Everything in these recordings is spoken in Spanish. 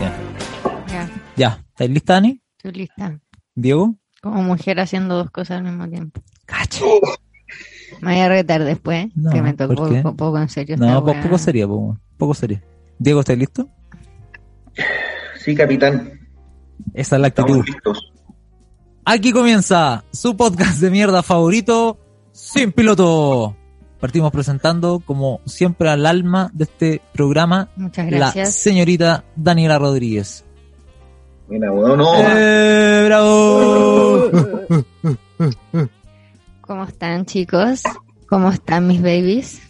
Ya. Ya, Ya, ¿estáis lista, Dani? estoy lista. Diego. Como mujer haciendo dos cosas al mismo tiempo. Cacho. Me voy a retar después, No, que me ¿por tocó un poco en serio. No, pues wea. poco sería, po, poco sería. Diego, ¿estás listo? Sí, capitán. Esa es la actitud. Estamos listos. Aquí comienza su podcast de mierda favorito, Sin Piloto. Partimos presentando, como siempre, al alma de este programa, Muchas la señorita Daniela Rodríguez. Mira, weón, no. ¡Eh, ¡Bravo! ¿Cómo están, chicos? ¿Cómo están mis babies?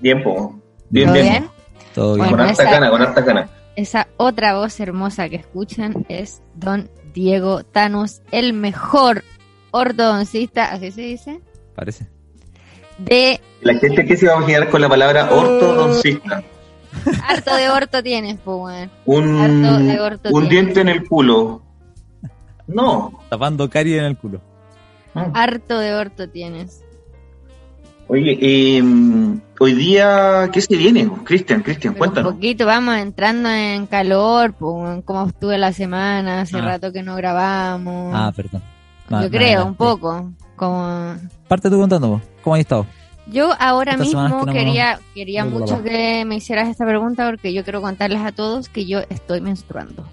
Bien, po. Bien, ¿Todo bien. bien? Todo bien. Bueno, Con harta cana, con harta cana. Esa otra voz hermosa que escuchan es Don Diego Thanos, el mejor ortodoncista, así se dice, Parece. de La gente que se va a imaginar con la palabra ortodoncista. harto de orto tienes, pues, weón. Un, Harto de orto un diente en el culo. No. Tapando caries en el culo. Harto de orto tienes. Oye, eh, hoy día, ¿qué se viene? Cristian, Cristian, Pero un cuéntanos. poquito, vamos entrando en calor, pues, cómo estuve la semana, hace Ah. rato que no grabamos. Ah, perdón. No, Yo no, creo, no, un poco. Como Parte tú contando. ¿cómo has estado? Yo ahora mismo que no- quería, quería no, mucho no. que me hicieras esta pregunta porque yo quiero contarles a todos que yo estoy menstruando.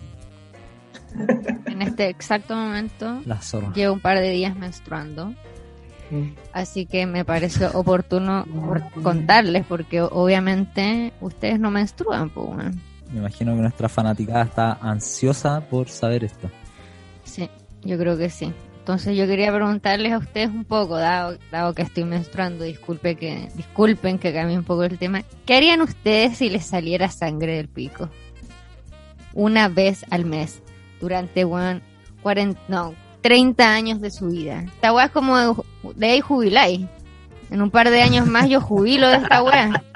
en este exacto momento La zorra. llevo un par de días menstruando. Mm. Así que me parece oportuno por- contarles porque obviamente ustedes no menstruan, pues. Me imagino que nuestra fanaticada está ansiosa por saber esto. Sí, yo creo que sí. Entonces yo quería preguntarles a ustedes un poco, dado, dado que estoy menstruando, disculpe que, disculpen que cambie un poco el tema. ¿Qué harían ustedes si les saliera sangre del pico? Una vez al mes, durante weón, 40, no, 30 años de su vida. Esta weá es como de, de ahí jubiláis. En un par de años más yo jubilo de esta weá.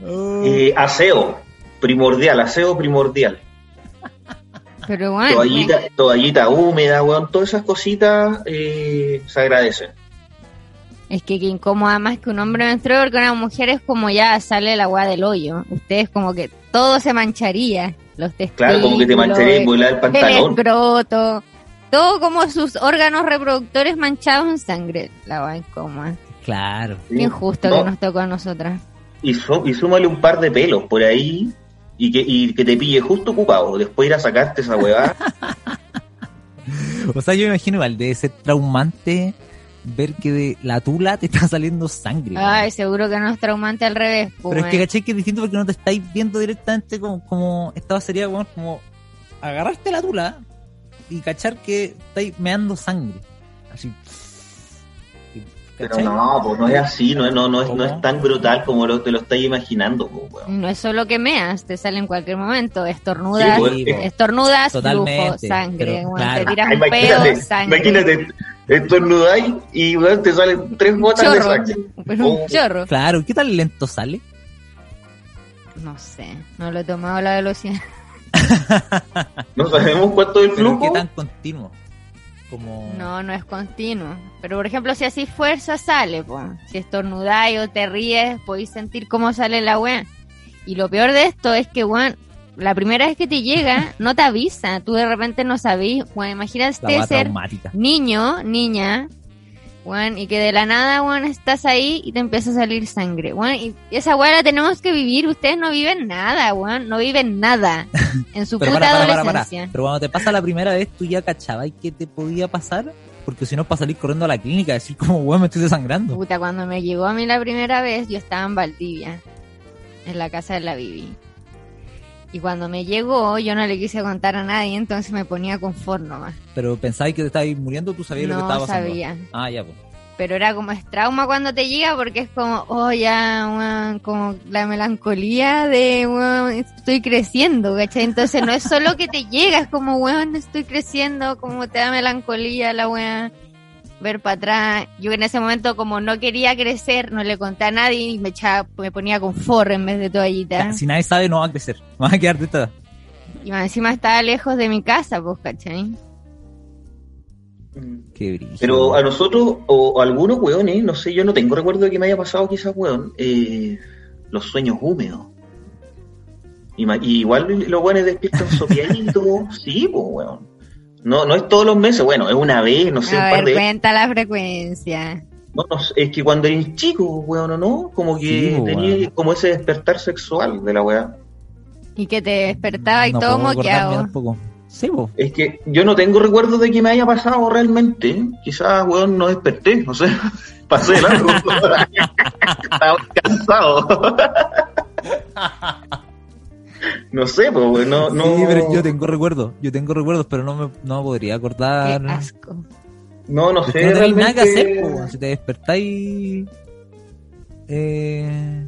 Eh, aseo, primordial, aseo primordial. Pero bueno, Toallita, toallita húmeda, weón, todas esas cositas eh, se agradecen. Es que, que incómoda más que un hombre menstrue porque una mujer es como ya sale el agua del hoyo. Ustedes como que todo se mancharía. Los testículos, Claro, como que te mancharía y volar el el pantalón. escroto, todo como sus órganos reproductores manchados en sangre. La va incómoda. Claro. Qué injusto No, que nos tocó a nosotras. y súmale un par de pelos por ahí y que, y que te pille justo ocupado. Después ir a sacarte esa huevada. O sea, yo me imagino igual, debe ser traumante ver que de la tula te está saliendo sangre. Ay, seguro que no es traumante al revés. Pero es que caché que es distinto porque no te estáis viendo directamente como, como esta sería bueno, como agarrarte la tula y cachar que estáis meando sangre. Así. ¿Cachai? no, pues no es así, no, es- no, no, es, no es tan brutal como lo, te lo estáis imaginando. pues. No es solo que meas, te sale en cualquier momento. Estornudas, Sí, pues, po. estornudas, flujo, Totalmente, sangre. pero, Bueno, claro. Te tiras un sangre. imagínate, estornudáis y weón, te salen tres gotas de sangre. pero un Oh. chorro. Claro, ¿qué tal lento sale? No sé, no lo he tomado a la velocidad. No sabemos cuánto es el Pero flujo. ¿qué tan continuo? Como... No, no es continuo. Pero por ejemplo, si así fuerza sale, po. Si estornudáis o te ríes, podéis sentir cómo sale la weá. Y lo peor de esto es que, weón, la primera vez que te llega, no te avisa. Tú de repente no sabís, weón, imagínate ser traumática. niño, niña, weón, y que de la nada, weón, estás ahí y te empieza a salir sangre, weón, y esa weá la tenemos que vivir, ustedes no viven nada, weón, no viven nada en su puta para. Pero cuando te pasa la primera vez, tú ya cachabas que te podía pasar. Porque si no, para salir corriendo a la clínica, decir como, weón, me estoy desangrando. Puta, cuando me llegó a mí la primera vez, yo estaba en Valdivia, en la casa de la Bibi. Y cuando me llegó, yo no le quise contar a nadie, entonces me ponía confort nomás. Pero pensabas que te estabas muriendo, tú sabías lo que No estaba pasando. sabía. Ah, ya, pues. Pero era como es trauma cuando te llega porque es como, oh, ya, weón, como la melancolía de, weón, estoy creciendo, ¿cachai? Entonces no es solo que te llega, es como, weón, estoy creciendo, como te da melancolía la weá. Ver para atrás. Yo en ese momento, como no quería crecer, no le conté a nadie y me echaba, me ponía con forro en vez de toallita. Si nadie sabe, no va a crecer. Va a quedar de esta. Y más encima estaba lejos de mi casa, pues, ¿cachai? Qué brillo. Pero a nosotros, o a algunos weones, no sé, yo no tengo recuerdo de que me haya pasado quizás, weón, eh, los sueños húmedos. Y igual los weones despiertan sopiaditos, sí, pues, weón. No, no es todos los meses, bueno, es una vez, no sé, un a par ver, de cuenta la frecuencia. No, no es que cuando eres chico, weón, ¿o no? Como que Sí, po, tenía weón. como ese despertar sexual de la weá. Y que te despertaba y No todo moqueado. Sí. Es que yo no tengo recuerdo de que me haya pasado realmente. Quizás, weón, no desperté, no sé. Pasé de largo. Estaba cansado. no sé, pues, no, no. Sí, pero yo tengo recuerdos. Yo tengo recuerdos, pero no me no podría Qué acordar. asco. No, no sé. no tenéis nada que hacer, realmente- po. Si te despertáis. Eh.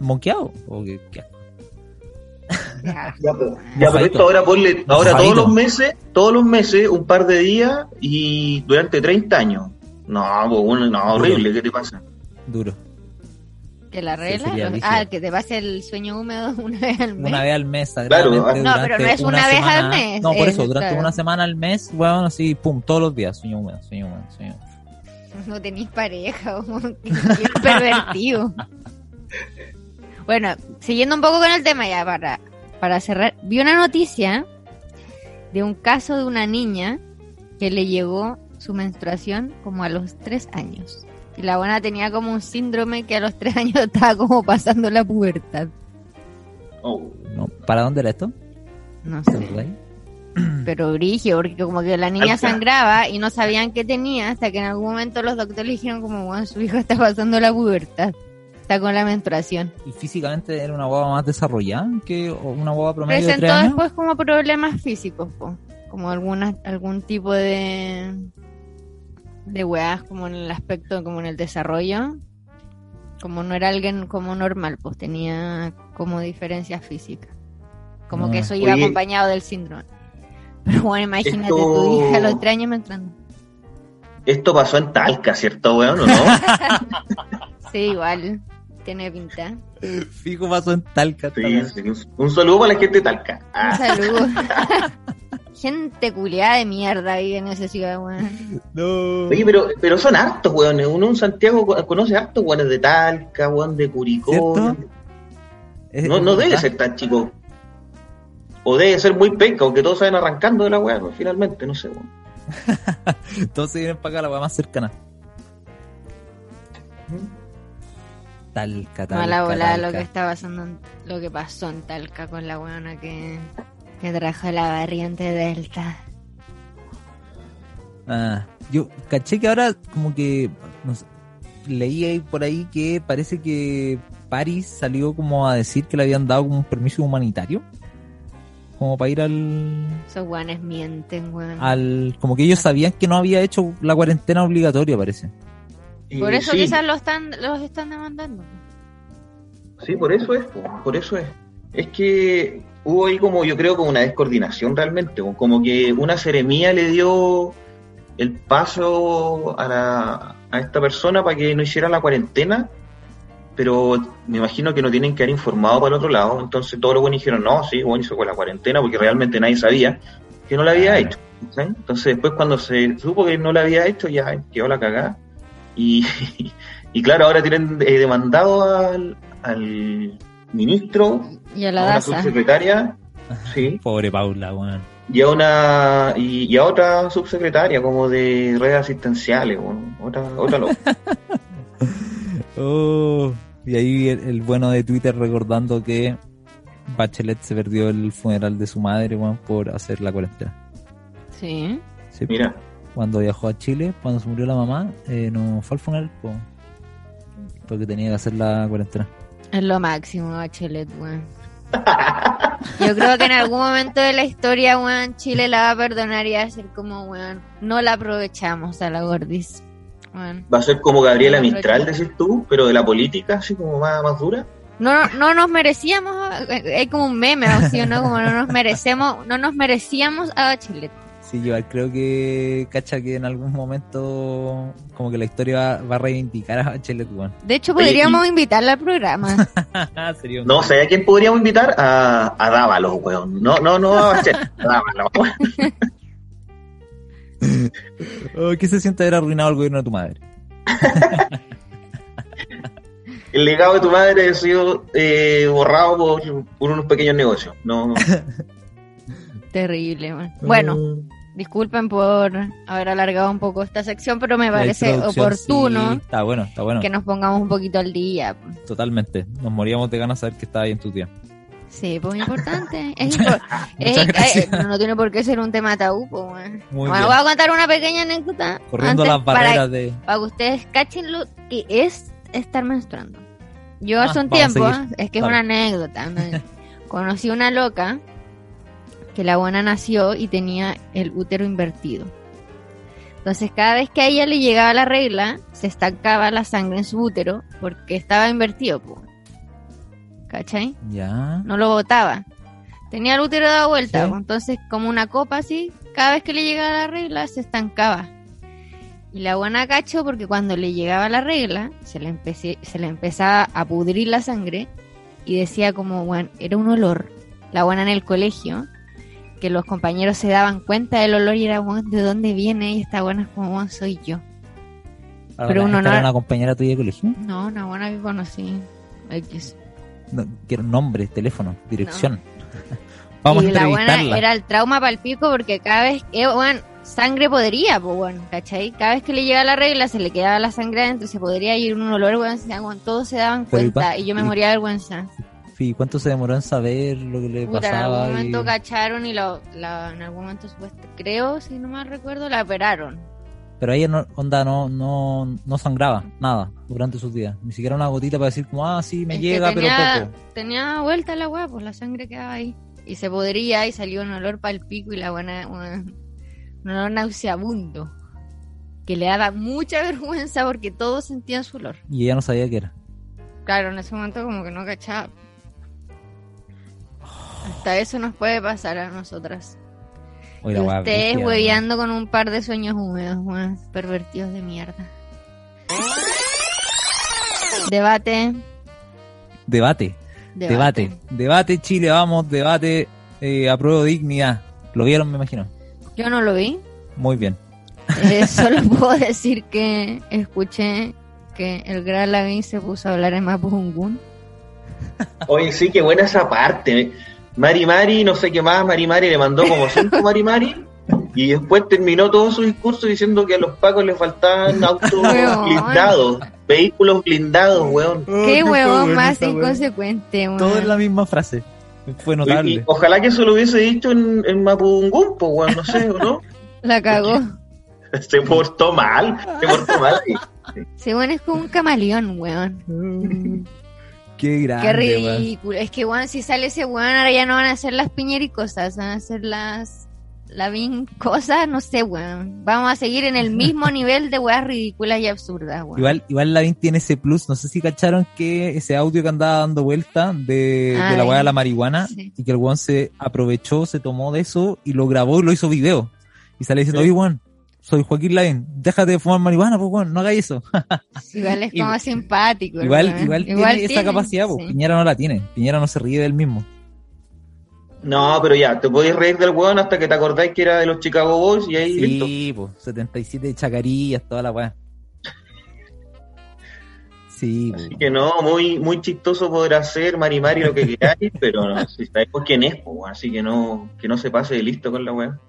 Moqueado. O Qué asco. Ya, pero, ya, pero Mojadito. esto ahora ponle, ahora todos los meses, todos los meses, un par de días y durante 30 años. No, pues, no, horrible, ¿qué te pasa? duro. ¿Que la regla? Los- brígido. ah, que te pase el sueño húmedo una vez al mes. Una vez al mes, Claro, no, pero no es una vez semana. al mes, No, por es, eso, durante claro. una semana al mes, weón, así, pum, todos los días, sueño húmedo, sueño húmedo, sueño húmedo. No tenéis pareja, qué pervertido. Bueno, siguiendo un poco con el tema ya para, para cerrar, vi una noticia de un caso de una niña que le llegó su menstruación como a los tres años. Y la buena tenía como un síndrome que a los tres años estaba como pasando la pubertad. Oh. No, ¿Para dónde era esto? No ¿Te sé. Pero brigio, porque como que la niña sangraba y no sabían qué tenía, hasta que en algún momento los doctores le dijeron como, bueno, su hijo está pasando la pubertad, está con la menstruación. ¿Y físicamente era una guava más desarrollada que una guava promedio de tres Presentó años? después como problemas físicos, po, como alguna, algún tipo de de weas como en el aspecto, como en el desarrollo. Como no era alguien como normal, pues tenía como diferencias físicas. Como No. que eso iba Oye. acompañado del síndrome. Pero bueno, imagínate Esto- tu hija a los tres años menstruando. Esto pasó en Talca, ¿cierto, weón? ¿O no? Sí, igual. Tiene pinta. Fijo pasó en Talca. Sí, un, un saludo para la gente de Talca. Un Ah, saludo. Gente culiada de mierda vive en esa ciudad, weón. No. Oye, pero, pero son hartos, weones. Uno en Santiago co- conoce hartos weones de Talca, weón, de Curicó. No, no debe ser tan chico. O debe ser muy penca, aunque todos salen arrancando de la weá, pues, finalmente, no sé, weón. Entonces vienen para acá la weá más cercana. Talca, Talca. Mala volada lo que está pasando, en- lo que pasó en Talca con la weona que, que trajo la variante Delta. Ah, yo caché que ahora como que no sé, leí ahí por ahí que parece que París salió como a decir que le habían dado como un permiso humanitario. Como para ir al, Esos weones mienten, weón. al... Como que ellos sabían que no había hecho la cuarentena obligatoria, parece. Por eso sí, quizás los están, los están demandando. Sí, por eso es, po, por eso es. Es que hubo ahí como, yo creo, como una descoordinación realmente, como que una seremía le dio el paso a, la, a esta persona para que no hiciera la cuarentena, pero me imagino que no tienen que haber informado para el otro lado, entonces todos los buenos dijeron, no, sí, bueno, hizo con la cuarentena, porque realmente nadie sabía que no la había hecho. ¿sí? Entonces después cuando se supo que no la había hecho, ya quedó la cagada. Y, y claro, ahora tienen eh, demandado al, al ministro, Y a a la subsecretaria, sí, Pobre Paula, weón. y a una y, y a otra subsecretaria como de redes asistenciales, bueno, otra, otra loca. Oh, y ahí el, el bueno de Twitter recordando que Bachelet se perdió el funeral de su madre, weón, por hacer la cuarentena. Sí. Sí, Mira, cuando viajó a Chile, cuando se murió la mamá, eh, no fue al funeral, po, porque tenía que hacer la cuarentena. Es lo máximo, Bachelet, weón. Yo creo que en algún momento de la historia, weón, Chile la va a perdonar y va a ser como, weón, no la aprovechamos a la gordis. Weón. va a ser como Gabriela Mistral, decís tú, pero de la política, así como más, más dura. No, no nos merecíamos, eh, hay como un meme, ¿sí o no? Como no nos merecemos, no nos merecíamos a Bachelet. Sí, yo creo que cacha que en algún momento como que la historia va, va a reivindicar a Bachelet, weón. De hecho, Oye, podríamos invitarla al programa. Sería un- No, ¿sabes a quién podríamos invitar? A, a Dávalos, weón. No, no, no a Bachelet, a Dávalos. Oh, ¿Qué se siente haber arruinado el gobierno de tu madre? El legado de tu madre ha sido eh, borrado por, por unos pequeños negocios. No, Terrible, man. Bueno, disculpen por haber alargado un poco esta sección, pero me parece oportuno sí, está bueno, está bueno. que nos pongamos un poquito al día. Totalmente. Nos moríamos de ganas de saber que estaba ahí en tu tía. Sí, pues importante. Es impor- es- gracias. eh, no tiene por qué ser un tema tabú. Pues, bueno, voy a contar una pequeña anécdota Corriendo antes las para, barreras de... para que ustedes cachen lo que es estar menstruando. Yo Ah, hace un tiempo, es que es una anécdota, ¿no? conocí una loca que la buena nació y tenía el útero invertido. Entonces cada vez que a ella le llegaba la regla, se estancaba la sangre en su útero porque estaba invertido. po. ¿Cachai? Ya. no lo botaba. Tenía el útero dado vuelta, Sí. entonces como una copa así, cada vez que le llegaba la regla se estancaba. Y la buena cacho porque cuando le llegaba la regla se le, empecé, se le empezaba a pudrir la sangre y decía como, bueno, era un olor. La buena en el colegio, que los compañeros se daban cuenta del olor y era, bueno, ¿de dónde viene? Y esta buena es como, bueno, soy yo. Ahora, Pero uno ¿esta no- era una compañera tuya de colegio? No, una buena que conocí. X. No, quiero nombre, teléfono, dirección. Vamos a y la buena era el trauma para el pico porque cada vez que, bueno, sangre podría, pues bueno, ¿cachai? Cada vez que le llegaba la regla se le quedaba la sangre adentro, se podría ir un olor, daban- todos se daban Pero, ¿y cuenta y yo me moría de vergüenza. ¿Cuánto se demoró en saber lo que le Puta, en pasaba? algún momento y- cacharon y lo, la- en algún momento, creo, si no mal recuerdo, la operaron. Pero ella no, onda, no, no, no sangraba nada durante sus días. Ni siquiera una gotita para decir como, ah, sí, me Es llega, tenía, pero poco. Tenía vuelta la weá, pues la sangre quedaba ahí. Y se podría y salió un olor para el pico y la buena, un olor nauseabundo. Que le daba mucha vergüenza porque todos sentían su olor. Y ella no sabía qué era. Claro, en ese momento como que no cachaba. Hasta eso nos puede pasar a nosotras. Oye, y la weá ustedes hueveando con un par de sueños húmedos, weón, pervertidos de mierda. Debate, Debate, debate, debate, Chile, vamos, debate, eh, apruebo dignidad. ¿Lo vieron, me imagino? Yo no lo vi. Muy bien. Eh, solo puedo decir que escuché que el gran Lavín se puso a hablar en Mapudungun. Oye, sí, qué buena esa parte. Mari Mari, no sé qué más, Mari Mari le mandó como cinco Mari Mari y después terminó todo su discurso diciendo que a los pacos les faltaban autos Weón. blindados, vehículos blindados, weón. Qué huevón más inconsecuente, weón. Todo en la misma frase. Fue Y- notable. y ojalá que eso lo hubiese dicho en, en pues, weón, no sé, ¿o ¿no? La cagó. Se portó mal, se portó mal. Y- Sí, bueno, es como un camaleón, weón. Qué grande, Qué ridículo. Es que, weón, si sale ese weón, ahora ya no van a hacer las piñericosas, van a hacer las. La bin cosas, no sé, weón. Vamos a seguir en el mismo nivel de weas ridículas y absurdas, weón. Igual, igual Lavín tiene ese plus, no sé si cacharon que ese audio que andaba dando vuelta de, de la weá de la marihuana sí. y que el weón se aprovechó, se tomó de eso y lo grabó y lo hizo video. Y sale diciendo, Sí. oye weón, soy Joaquín Lavín, déjate de fumar marihuana, pues weón, no hagáis eso. Igual es como simpático. igual, igual, tiene esa capacidad, pues sí. Piñera no la tiene, Piñera no se ríe del mismo. No, pero ya, te podéis reír del weón hasta que te acordáis que era de los Chicago Boys y ahí listo. Sí, pues, 77 chacarillas, toda la weá. Sí, pues. Así que no, muy, muy chistoso podrá ser Mari Mari lo que queráis, pero no, si sabemos quién es, pues, así que no, que no se pase de listo con la weá.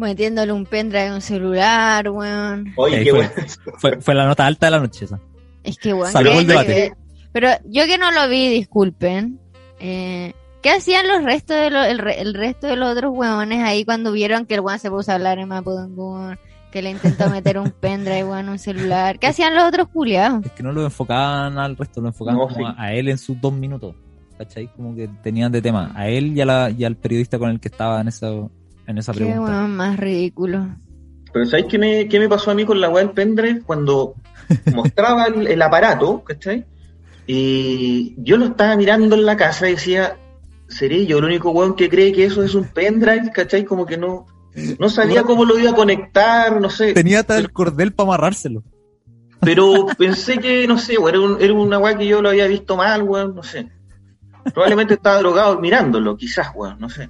Metiéndole un pendrive en un celular, weón. Oye, qué fue. Fue, fue la nota alta de la noche esa. Es que, weón. El debate. que- pero yo que no lo vi, disculpen. Eh, ¿Qué hacían los restos de lo- el, re- el resto de los otros weones ahí cuando vieron que el weón se puso a hablar en Mapudungun? Que le intentó meter un pendrive, weón, en un celular. ¿Qué hacían los otros culiados? Es que no lo enfocaban al resto, lo enfocaban No, como sí. a, a él en sus dos minutos. ¿Cachai? Como que tenían de tema a él y, a la, y al periodista con el que estaba en esa, en esa Qué pregunta. más ridículo. Pero ¿sabéis qué me, qué me pasó a mí con la weá del pendrive? Cuando mostraba el, el aparato, ¿cachai? Y yo lo estaba mirando en la casa y decía, ¿seré yo el único weón que cree que eso es un pendrive? ¿Cachai? Como que no, No sabía cómo lo iba a conectar, no sé. Tenía hasta el cordel para amarrárselo. Pero pensé que, no sé, weón, era, un- era una weá que yo lo había visto mal, weón, no sé. Probablemente estaba drogado mirándolo, quizás, weón, no sé.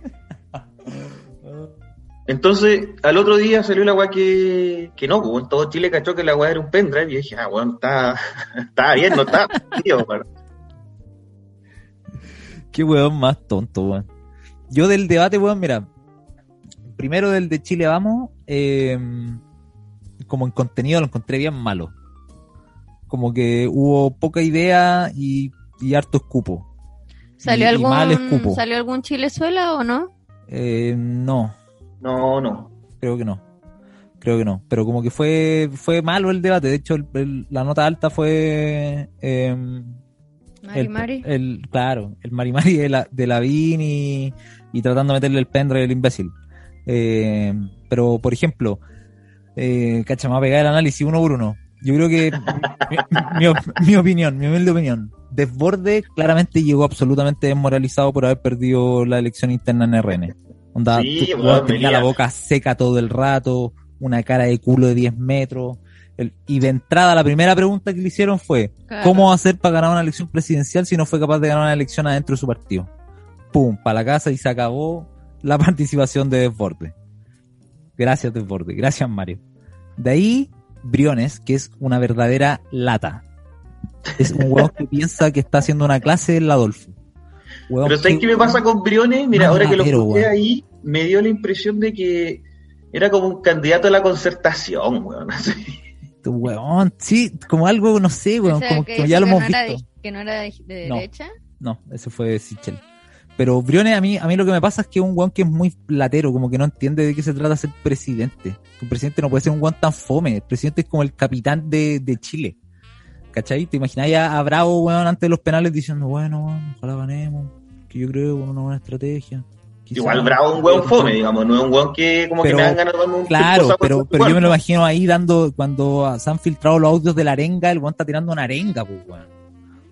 Entonces, al otro día salió la weá que, que no, pues, weón, todo Chile cachó que la weá era un pendrive y yo dije, ah, weón, está, está bien, no está, tío, weón. Qué weón más tonto, weón. Yo del debate, weón, mira. Primero del de Chile Vamos, eh, como en contenido lo encontré bien malo. Como que hubo poca idea y, y harto escupo. ¿Salió Y- y mal algún, escupo. ¿Salió algún Chilezuela o no? Eh, no, No, no. creo que no. Creo que no. Pero como que fue fue malo el debate. De hecho, el- el- la nota alta fue... eh, Mari el, Mari. el- claro, el Marimari de, la, de Lavín y, y tratando de meterle el pendrive al imbécil. Eh, pero, por ejemplo, eh, cacha, me va a pegar el análisis uno por uno. Yo creo que mi, mi opinión, mi humilde opinión, Desborde claramente llegó absolutamente desmoralizado por haber perdido la elección interna en RN. Onda, Sí, tenía venía. la boca seca todo el rato, una cara de culo de 10 metros. El- y de entrada, la primera pregunta que le hicieron fue: Claro. ¿Cómo hacer para ganar una elección presidencial si no fue capaz de ganar una elección adentro de su partido? Pum, para la casa y se acabó la participación de Desborde. Gracias, Desborde. Gracias, Mario. De ahí, Briones, que es una verdadera lata. Es un huevón que piensa que está haciendo una clase en la Adolfo. Pero ¿sabes que- qué me pasa con Briones? Mira, ahora que lo weón. ahí, me dio la impresión de que era como un candidato a la concertación, weón. así. Tu huevón, sí, como algo, no sé, O sea, como que ya lo que hemos no visto. de- que no era de, de No. derecha. No, ese fue Sichel. Pero Briones, a mí, a mí lo que me pasa es que es un guan que es muy latero, como que no entiende de qué se trata ser presidente. Un presidente no puede ser un guan tan fome. El presidente es como el capitán de, de Chile. ¿Cachai? ¿Te imagináis a, a Bravo, weón, antes de los penales diciendo, bueno, weón, ojalá ganemos, que yo creo con una buena estrategia. Quizá- Igual Bravo es un weón fome, digamos, no es un weón que como Pero, que me dan ganas de un Claro, pero, pero yo me lo imagino ahí dando, cuando se han filtrado los audios de la arenga, el weón está tirando una arenga, pues, weón.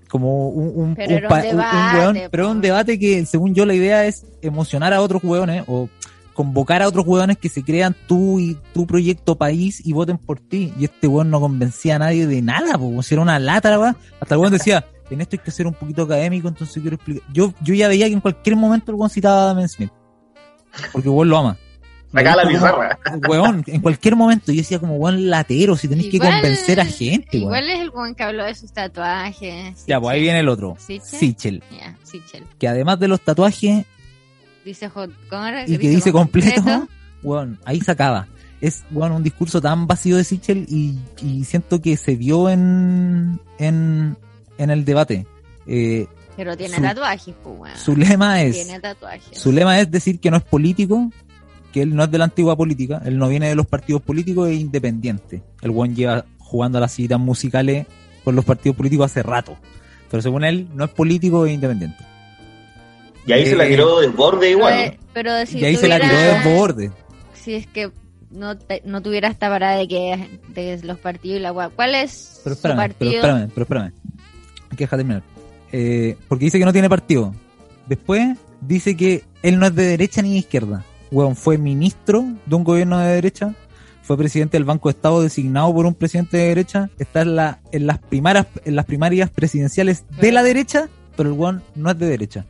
Como un, un, Pero un era un pa- un- un debate, weón, po. pero es un debate que, según yo, la idea es emocionar a otros weones o convocar a otros weones que se crean tú y tu proyecto país y voten por ti. Y este weón no convencía a nadie de nada, pues, si era una lata, la weá. Hasta el weón decía, en esto hay que ser un poquito académico, entonces quiero explicar. Yo, yo ya veía que en cualquier momento el weón citaba a Adam Smith. Porque el weón lo ama. Sacá la pizarra. Weón, en cualquier momento yo decía como weón latero, si tenés que convencer a gente, weón. Igual es el buen que habló de sus tatuajes. Ya, pues ahí viene el otro. ¿Sichel? Sichel. Ya, Sichel. Que además de los tatuajes Dice hot, ¿cómo era? y que dice completo, weón, ahí se acaba. Es, weón, un discurso tan vacío de Sichel y, y siento que se vio en, en, en el debate. Eh, Pero tiene Su- tatuajes, pues, su lema es, Tiene tatuajes. su lema es decir que no es político, que él no es de la antigua política, él no viene de los partidos políticos, es independiente. El weón lleva jugando a las citas musicales con los partidos políticos hace rato. Pero según él, no es político e independiente. Y ahí se la Eh, tiró de borde igual. Pero, pero si y ahí se la tiró de borde. Si es que no, te- no tuviera esta parada de que de los partidos y la guapa. ¿Cuál es Pero su espérame, pero partido? espérame, pero espérame. Hay que dejar terminar. Eh, porque dice que no tiene partido. Después dice que él no es de derecha ni de izquierda. Weón, fue ministro de un gobierno de derecha. Fue presidente del Banco de Estado designado por un presidente de derecha. Está en, la, en, las, primarias, en las primarias presidenciales de la derecha, pero el weón no es de derecha.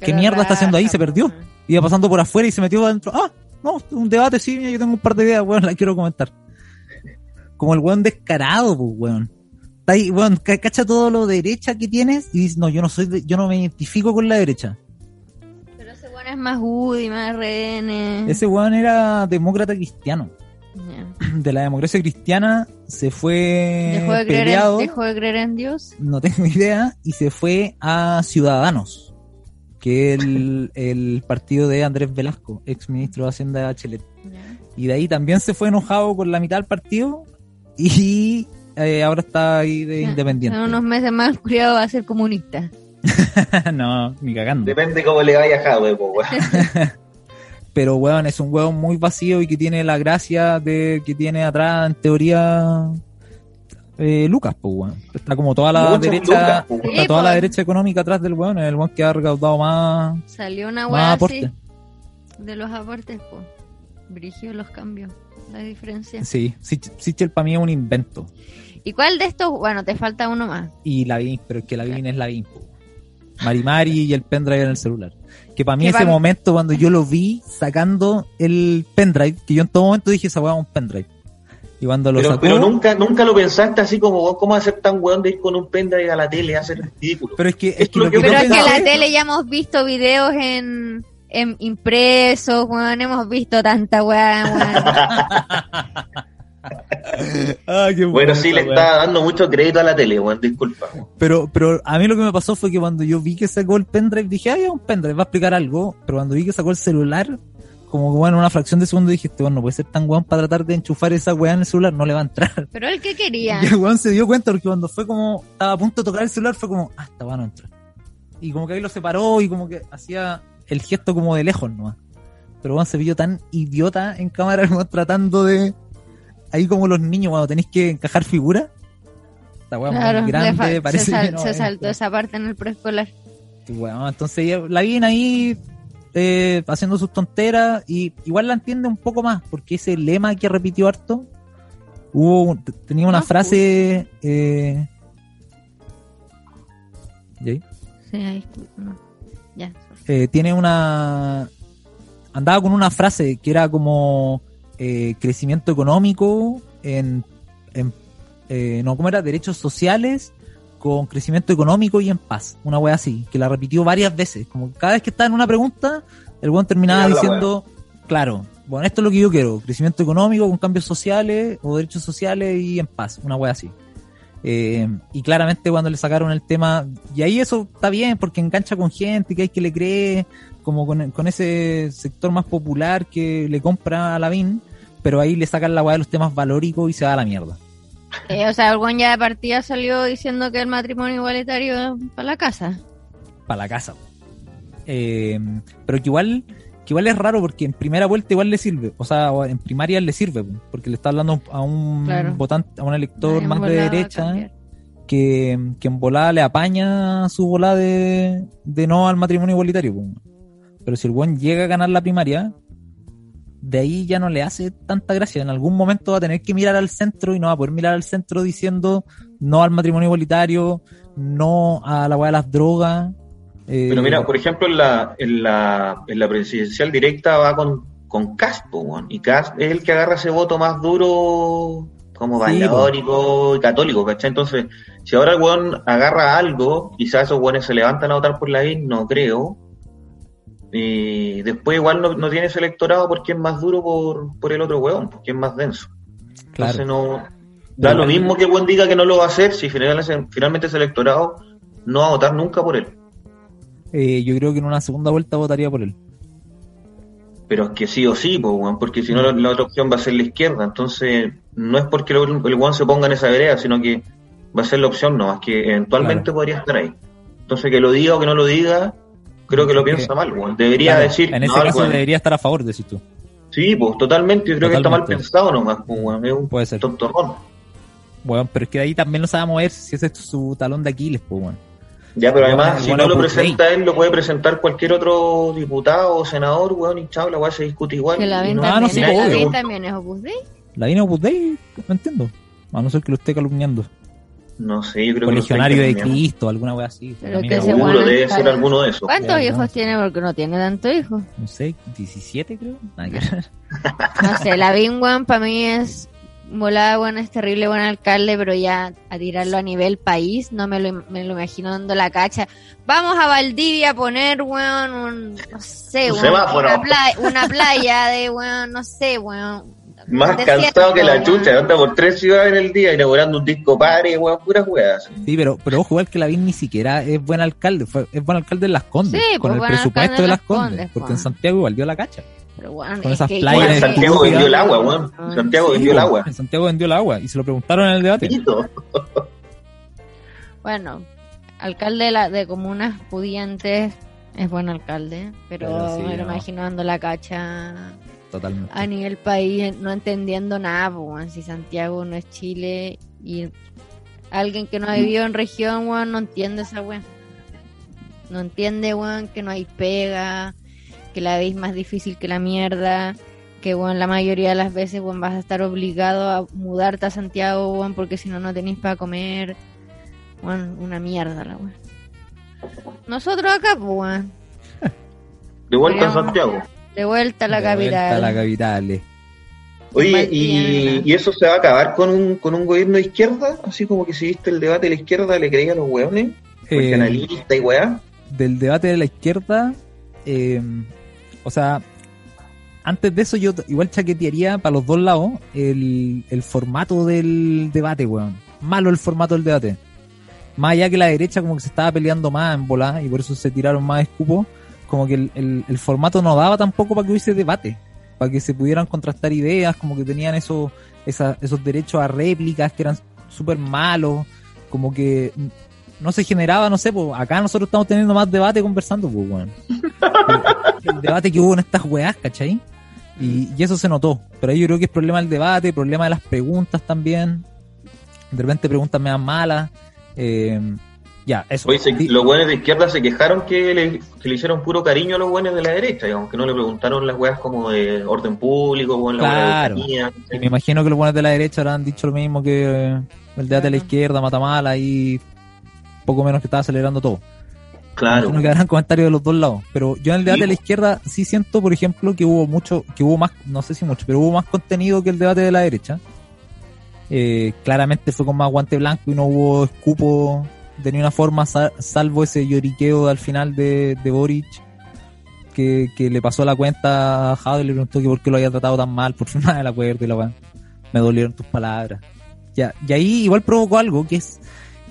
¿Qué mierda está haciendo ahí? Se perdió. Iba pasando por afuera y se metió adentro. Ah, no, un debate, sí, yo tengo un par de ideas, weón, las quiero comentar. Como el weón descarado, pues, weón. Está ahí, weón, ca- cacha todo lo derecha que tienes y dice, no, yo no soy, de- yo no me identifico con la derecha. Pero ese bueno es más UDI, más RN. Ese weón era demócrata cristiano. De la democracia cristiana se fue Dejó, de creer en, dejó de creer en Dios. no tengo idea, y se fue a Ciudadanos, que es el, el partido de Andrés Velasco, ex ministro de Hacienda de Bachelet. Y de ahí también se fue enojado con la mitad del partido y eh, ahora está ahí de independiente. En unos meses más, cuidado, va a ser comunista. no, ni cagando. Depende cómo le vaya a Jadwe, weón. Pero weón, es un weón muy vacío y que tiene la gracia de que tiene atrás, en teoría, eh, Lucas, pues weón. Está como toda la Muchas derecha, lucas, está Sí, toda la derecha económica atrás del weón, es el weón que ha recaudado más, Salió una weá aporte. así de los aportes, pues. Brigio los cambios, la diferencia. Sí, Sich- Sichel para mí es un invento. ¿Y cuál de estos? Bueno, te falta uno más. Y Lavín, pero es que Lavín es Lavín. Marimari y el pendrive en el celular. Que para mí Que ese pa' mí- momento cuando yo lo vi sacando el pendrive, que yo en todo momento dije esa weá es un pendrive. Y cuando lo Pero, sacó, pero nunca, nunca lo pensaste así como vos, ¿cómo ser tan weón de ir con un pendrive a la tele hacer ridículo? pero es que, es que lo lo que que Pero es que en la tele ya hemos visto videos en, en impresos, weón, hemos visto tanta weá, weón. Ah, qué Bueno, buena sí, le weá. está dando mucho crédito a la tele, weón, disculpa. weón. Pero, pero a mí lo que me pasó fue que cuando yo vi que sacó el pendrive, dije, ay, es un pendrive, va a explicar algo. Pero cuando vi que sacó el celular, como que bueno, en una fracción de segundo dije, este weón no puede ser tan weón para tratar de enchufar esa weá en el celular, no le va a entrar. Pero él que quería. Y el weón se dio cuenta porque cuando fue como, estaba a punto de tocar el celular, fue como, ah, esta weá no entra. Y como que ahí lo separó y como que hacía el gesto como de lejos nomás. Pero weón se vio tan idiota en cámara, tratando de. Ahí como los niños cuando tenéis que encajar figuras. Esta weá Claro, muy grande, fa- parece se, sal- que no se saltó esa parte en el preescolar. Bueno, entonces la vi ahí eh, haciendo sus tonteras y igual la entiende un poco más porque ese lema que repitió harto hubo tenía una No, frase eh, ¿y? Sí, ahí. no. Eh, tiene una andaba con una frase que era como eh, crecimiento económico en, en eh, no cómo era derechos sociales con crecimiento económico y en paz. Una wea así que la repitió varias veces. Como cada vez que estaba en una pregunta el weón terminaba diciendo claro bueno esto es lo que yo quiero crecimiento económico con cambios sociales o derechos sociales y en paz. Una wea así eh, y claramente cuando le sacaron el tema, y ahí eso está bien porque engancha con gente que hay que le cree, como con, con ese sector más popular que le compra a Lavín, pero ahí le sacan la weá de los temas valóricos y se va a la mierda. Eh, o sea, el buen ya de partida salió diciendo que el matrimonio igualitario es para la casa. Para la casa. Eh, pero que igual, que igual es raro porque en primera vuelta igual le sirve, o sea, en primaria le sirve, porque le está hablando a un Claro. votante, a un elector más de derecha. que, que en volada le apaña su volada de, de no al matrimonio igualitario. Pero si el buen llega a ganar la primaria, de ahí ya no le hace tanta gracia. En algún momento va a tener que mirar al centro y no va a poder mirar al centro diciendo no al matrimonio igualitario, no a la weá de las drogas. Eh, Pero mira, por ejemplo, en la, en la, en la presidencial directa va con, con Cast, po, weón. y Cast es el que agarra ese voto más duro como Sí, valórico y católico, ¿cachai? Entonces, si ahora el weón agarra algo, quizás esos weones se levantan a votar por la IN, no creo. Y después igual no, no tiene ese electorado porque es más duro por, por el otro weón, porque es más denso. Entonces claro. no da Pero lo mismo que el buen diga que no lo va a hacer si finalmente, finalmente ese electorado no va a votar nunca por él. Eh, yo creo que en una segunda vuelta votaría por él. Pero es que sí o sí, po, porque si no la, la otra opción va a ser la izquierda. Entonces, no es porque el, el weón se ponga en esa vereda, sino que va a ser la opción, no, es que eventualmente Claro. podría estar ahí. Entonces, que lo diga o que no lo diga, creo que lo piensa mal, weón. Debería Claro, decir, en no, ese caso debería estar a favor, decís tú. sí, pues totalmente, yo creo que está mal pensado nomás, weón, es un Puede ser. tontorrón. Bueno, pero es que de ahí también va a mover si ese es su talón de Aquiles, pues, bueno. Ya, pero Bueno, además, si bueno, no lo presenta él, lo puede presentar cualquier otro diputado o senador, weón, y chao, la weá se discute igual. Que la y ven no- Ah, no, también, sí, obvio. ven también es Opus Dei. La Dina Opus Dei, no entiendo. A no ser que lo esté calumniando. No sé, yo creo O que lo legionario de. Cristo, alguna wea así. Pero que ese. Seguro debe ser alguno de esos. ¿Cuántos Ya, hijos no. tiene? Porque no tiene tantos hijos. No sé, 17 creo. Nada que ver. No sé, la Bing One para mí es volada, bueno, es terrible buen alcalde, pero ya a tirarlo a nivel país, no me lo, me lo imagino dando la cacha. Vamos a Valdivia a poner, weón, un, no sé, Un weón, una, playa, una playa de, weón, no sé, weón. Más cansado que la chucha, anda por tres ciudades en el día inaugurando un disco padre, weón, puras weas. Sí, pero, pero ojo, igual que Lavín ni siquiera es buen alcalde. Fue, es buen alcalde en Las Condes. Sí, con pues, el presupuesto de Las Condes. Condes, porque pues. en Santiago igual dio la cacha. Pero, weón, Con es esas que playas Bueno, en Santiago vendió el agua, weón. Ah, Santiago Sí, vendió el agua. En Santiago vendió el agua y se lo preguntaron en el debate. Bueno, alcalde de, la, de comunas pudientes es buen alcalde, pero, Pero sí, me lo no. imagino dando la cacha Totalmente. a nivel país, no entendiendo nada, pues, weón, si Santiago no es Chile y alguien que no ha vivido en región, weón, no entiende esa weón. No entiende, weón, que no hay pega, que la es más difícil que la mierda, que bueno, la mayoría de las veces bueno, vas a estar obligado a mudarte a Santiago bueno, porque si no no tenéis para comer bueno, una mierda la weón. nosotros acá pues bueno, De vuelta a Santiago. de vuelta a la De vuelta capital a la capital. eh. Oye, y, eso se va a acabar con un, con un gobierno de izquierda, así como que si viste el debate de la izquierda le creía a los hueones, Eh, analista y weá. del debate de la izquierda, eh, o sea, antes de eso yo igual chaquetearía para los dos lados el, el formato del debate, weón. Malo el formato del debate. Más allá que la derecha como que se estaba peleando más en bola y por eso se tiraron más escupos, como que el, el- el formato no daba tampoco para que hubiese debate, para que se pudieran contrastar ideas, como que tenían esos, esos derechos a réplicas que eran súper malos, como que no se generaba, no sé, pues acá nosotros estamos teniendo más debate conversando, pues, weón. El, el debate que hubo en estas weás, ¿cachai? Y, y eso se notó. Pero ahí yo creo que es problema del debate, problema de las preguntas también. De repente preguntas me dan malas. Eh, ya, eso. Oye, se- los buenos de izquierda se quejaron que le, que le hicieron puro cariño a los buenos de la derecha, digamos, que no le preguntaron las weas como de orden público, o en la Claro. economía, y me imagino que los buenos de la derecha habrán dicho lo mismo que el debate de la izquierda, mata mala y poco menos que estaba acelerando todo. Claro. Imagino que habrán comentarios de los dos lados. Pero yo en el debate Sí. de la izquierda sí siento, por ejemplo, que hubo mucho, que hubo más, no sé si mucho, pero hubo más contenido que el debate de la derecha. Eh, claramente fue con más guante blanco y no hubo escupo de ninguna forma, sa- salvo ese lloriqueo al final de, de Boric, que, que le pasó la cuenta a Jado y le preguntó que por qué lo había tratado tan mal por firmar el acuerdo y la weá. Me dolieron tus palabras. Ya, y ahí igual provocó algo que es,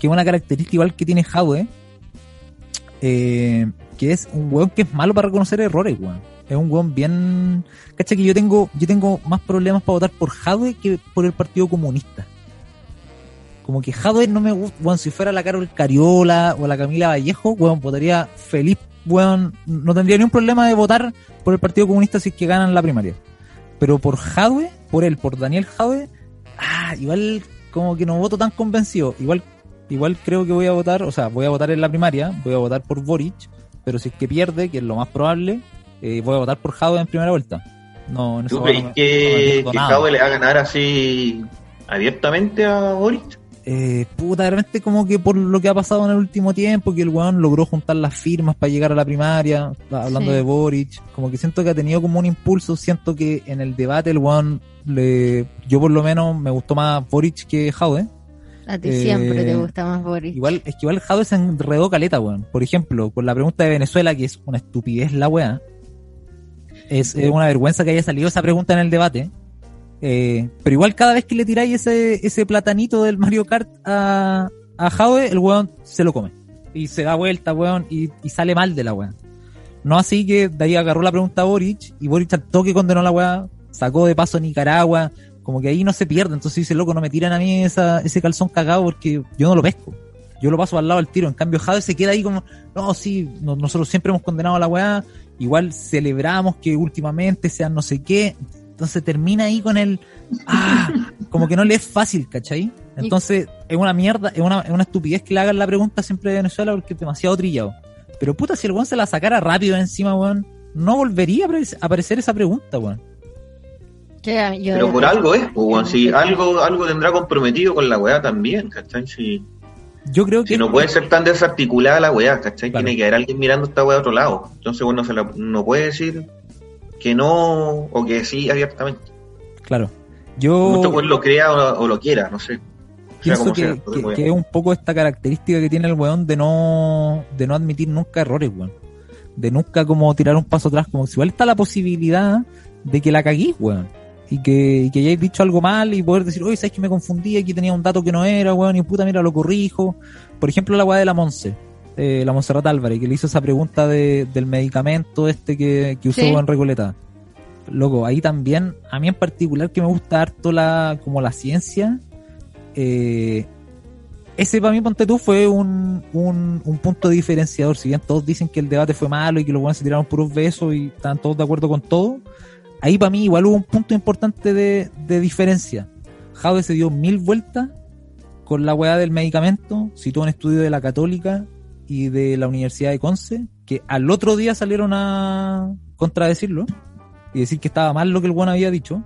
que es una característica igual que tiene Jadwe, eh, que es un weón que es malo para reconocer errores, weón. Es un weón bien... Cacha que yo tengo, yo tengo más problemas para votar por Jadwe que por el Partido Comunista. Como que Jadwe no me gusta, weón, si fuera la Carol Cariola o la Camila Vallejo, weón, votaría feliz, weón, no tendría ni un problema de votar por el Partido Comunista si es que ganan la primaria. Pero por Jadwe, por él, por Daniel Jadwe, ah, igual como que no voto tan convencido. Igual igual creo que voy a votar, o sea, voy a votar en la primaria, voy a votar por Boric, pero si es que pierde, que es lo más probable, eh, voy a votar por Jadwe en primera vuelta. No, en ¿Tú crees no que, no que. Jadwe le va a ganar así abiertamente a Boric? Eh, puta, de repente como que por lo que ha pasado en el último tiempo, que el weón logró juntar las firmas para llegar a la primaria, hablando Sí. de Boric, como que siento que ha tenido como un impulso, siento que en el debate el weón, le, yo por lo menos me gustó más Boric que Jadwe. A ti Eh, siempre te gusta más Boris. Igual, es que igual Jadwe se enredó caleta, weón. Por ejemplo, con la pregunta de Venezuela, que es una estupidez la weá. Es, es una vergüenza que haya salido esa pregunta en el debate. Eh, pero igual cada vez que le tiráis ese, ese platanito del Mario Kart a, a Jadwe, el weón se lo come. Y se da vuelta, weón, y, y sale mal de la weá. No así que de ahí agarró la pregunta a Boric, y Boric al toque condenó la weá, sacó de paso a Nicaragua, como que ahí no se pierde. Entonces dice, loco, no me tiran a mí esa, ese calzón cagado porque yo no lo pesco. Yo lo paso al lado del tiro. En cambio, Jade se queda ahí como, no, sí, no- nosotros siempre hemos condenado a la weá. Igual celebramos que últimamente sean no sé qué. Entonces termina ahí con el, ah, como que no le es fácil, ¿cachai? Entonces es una mierda, es una, es una estupidez que le hagan la pregunta siempre de Venezuela porque es demasiado trillado. Pero puta, si el weón se la sacara rápido encima, weón, no volvería a apare- a aparecer esa pregunta, weón. Yo Pero por algo es, pues, si algo, algo tendrá comprometido con la weá también, ¿cachai? Si, Yo creo que si no puede ser tan desarticulada la weá, ¿cachai? Claro. Tiene que haber alguien mirando esta weá a otro lado. Entonces, bueno, se la, no puede decir que no o que sí abiertamente. claro. Yo Mucho pues lo crea o, o lo quiera, no sé. Pienso que, sea, que es un poco esta característica que tiene el weón de no, de no admitir nunca errores, weón. De nunca como tirar un paso atrás, como si igual está la posibilidad de que la caguís, weón. Y que, y que hayáis dicho algo mal y poder decir, oye, sabes que me confundí, aquí tenía un dato que no era, weón, y puta, mira, lo corrijo. Por ejemplo, la weá de la Monse, eh, la Monserrat Álvarez, que le hizo esa pregunta de, del medicamento este que, que usó Sí. en Recoleta. Loco, ahí también, a mí en particular que me gusta harto la, como la ciencia, eh, ese para mí, ponte tú, fue un, un, un punto diferenciador. Si bien todos dicen que el debate fue malo y que los buenos se tiraron puros besos y estaban todos de acuerdo con todo, ahí para mí igual hubo un punto importante de, de diferencia. Jade se dio mil vueltas con la weá del medicamento, citó un estudio de la Católica y de la Universidad de Conce, que al otro día salieron a contradecirlo. y decir que estaba mal lo que el weón había dicho.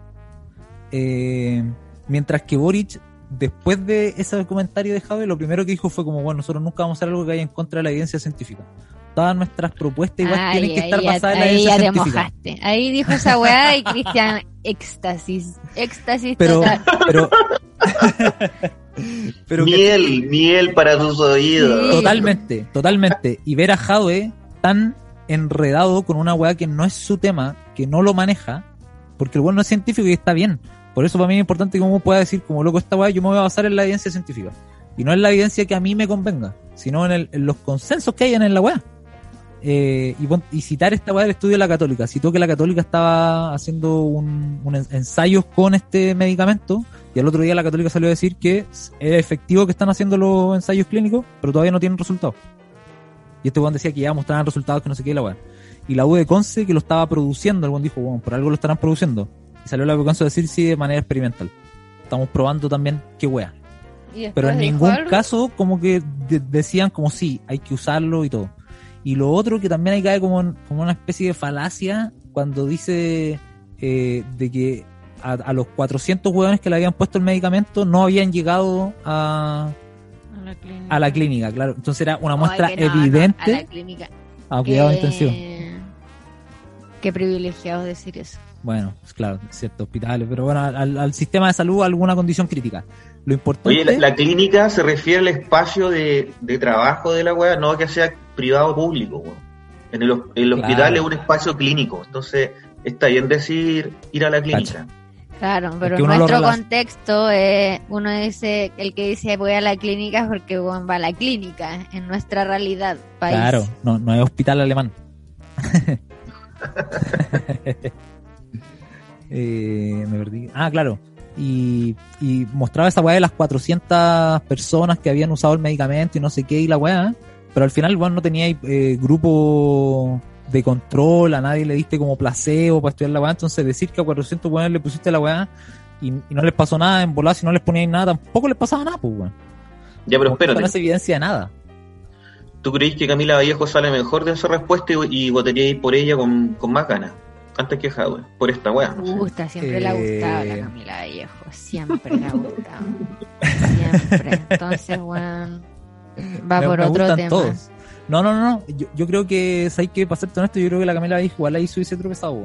Eh, mientras que Boric, después de ese comentario de Jave, lo primero que dijo fue como, bueno, nosotros nunca vamos a hacer algo que vaya en contra de la evidencia científica. Todas nuestras propuestas igual Ay, tienen que estar basadas en la ahí ya te mojaste. Ahí dijo esa weá y Cristian, éxtasis. Éxtasis Pero, total. pero, pero que- miel, miel para tus oídos. Sí. Totalmente, totalmente. Y ver a Jadwe tan enredado con una weá que no es su tema, que no lo maneja, porque el weón no es científico y está bien. Por eso para mí es importante que uno pueda decir, como loco esta weá, yo me voy a basar en la evidencia científica. Y no en la evidencia que a mí me convenga, sino en, el- en los consensos que hayan en la weá. Eh, y, citar esta weá del estudio de la católica. Citó que la católica estaba haciendo un, un en- ensayos con este medicamento y al otro día la católica salió a decir que es efectivo que están haciendo los ensayos clínicos, pero todavía no tienen resultados. Y este weón decía que ya mostraban resultados que no sé qué la weá. Y la U de Conce que lo estaba produciendo, el weón dijo, bueno, por algo lo estarán produciendo. Y salió la U de Conce a decir sí de manera experimental. Estamos probando también qué weá. Pero en ningún algo. caso como que de- decían como sí, hay que usarlo y todo. Y lo otro que también hay cae como, en- como una especie de falacia cuando dice eh, de que a, a los 400 hueones que le habían puesto el medicamento no habían llegado a, A la clínica. a la clínica, claro. Entonces era una muestra no, no, evidente a la clínica. a cuidado Qué- intensivo. Qué privilegiado decir eso. Bueno, es claro, ciertos hospitales, pero bueno, al, al sistema de salud alguna condición crítica. Lo importante Oye, la, la clínica se refiere al espacio de, de trabajo de la weá, no que sea privado o público. En el, el hospital Claro. es un espacio clínico, entonces está bien decir ir a la clínica. Claro, pero en nuestro contexto, eh, uno dice, el que dice voy a la clínica es porque bueno, va a la clínica, en nuestra realidad, país. Claro, no, no es hospital alemán. Eh, me perdí. Ah, claro. Y, y mostraba esa weá de las 400 personas que habían usado el medicamento y no sé qué y la weá. Pero al final, bueno, no tenía eh, grupo de control, a nadie le diste como placebo para estudiar la weá. Entonces, decir que a 400 weones le pusiste la weá y, y no les pasó nada en volar, si no les poníais nada, tampoco les pasaba nada, pues, weón. Ya, pero espérate, No es evidencia de nada. ¿tú creéis que Camila Vallejo sale mejor de esa respuesta y, y votaríais por ella con, con más ganas? Antes que Jadwe, por esta weá. no Me gusta, siempre le ha Eh, gustado la Camila Vallejo, siempre le ha gustado. Siempre. Entonces, bueno, va Me- por me otro gustan tema. todos. No, no, no, no. Yo, yo creo que, hay que para serte honesto, yo creo que la Camila igual ahí se hubiese tropezado.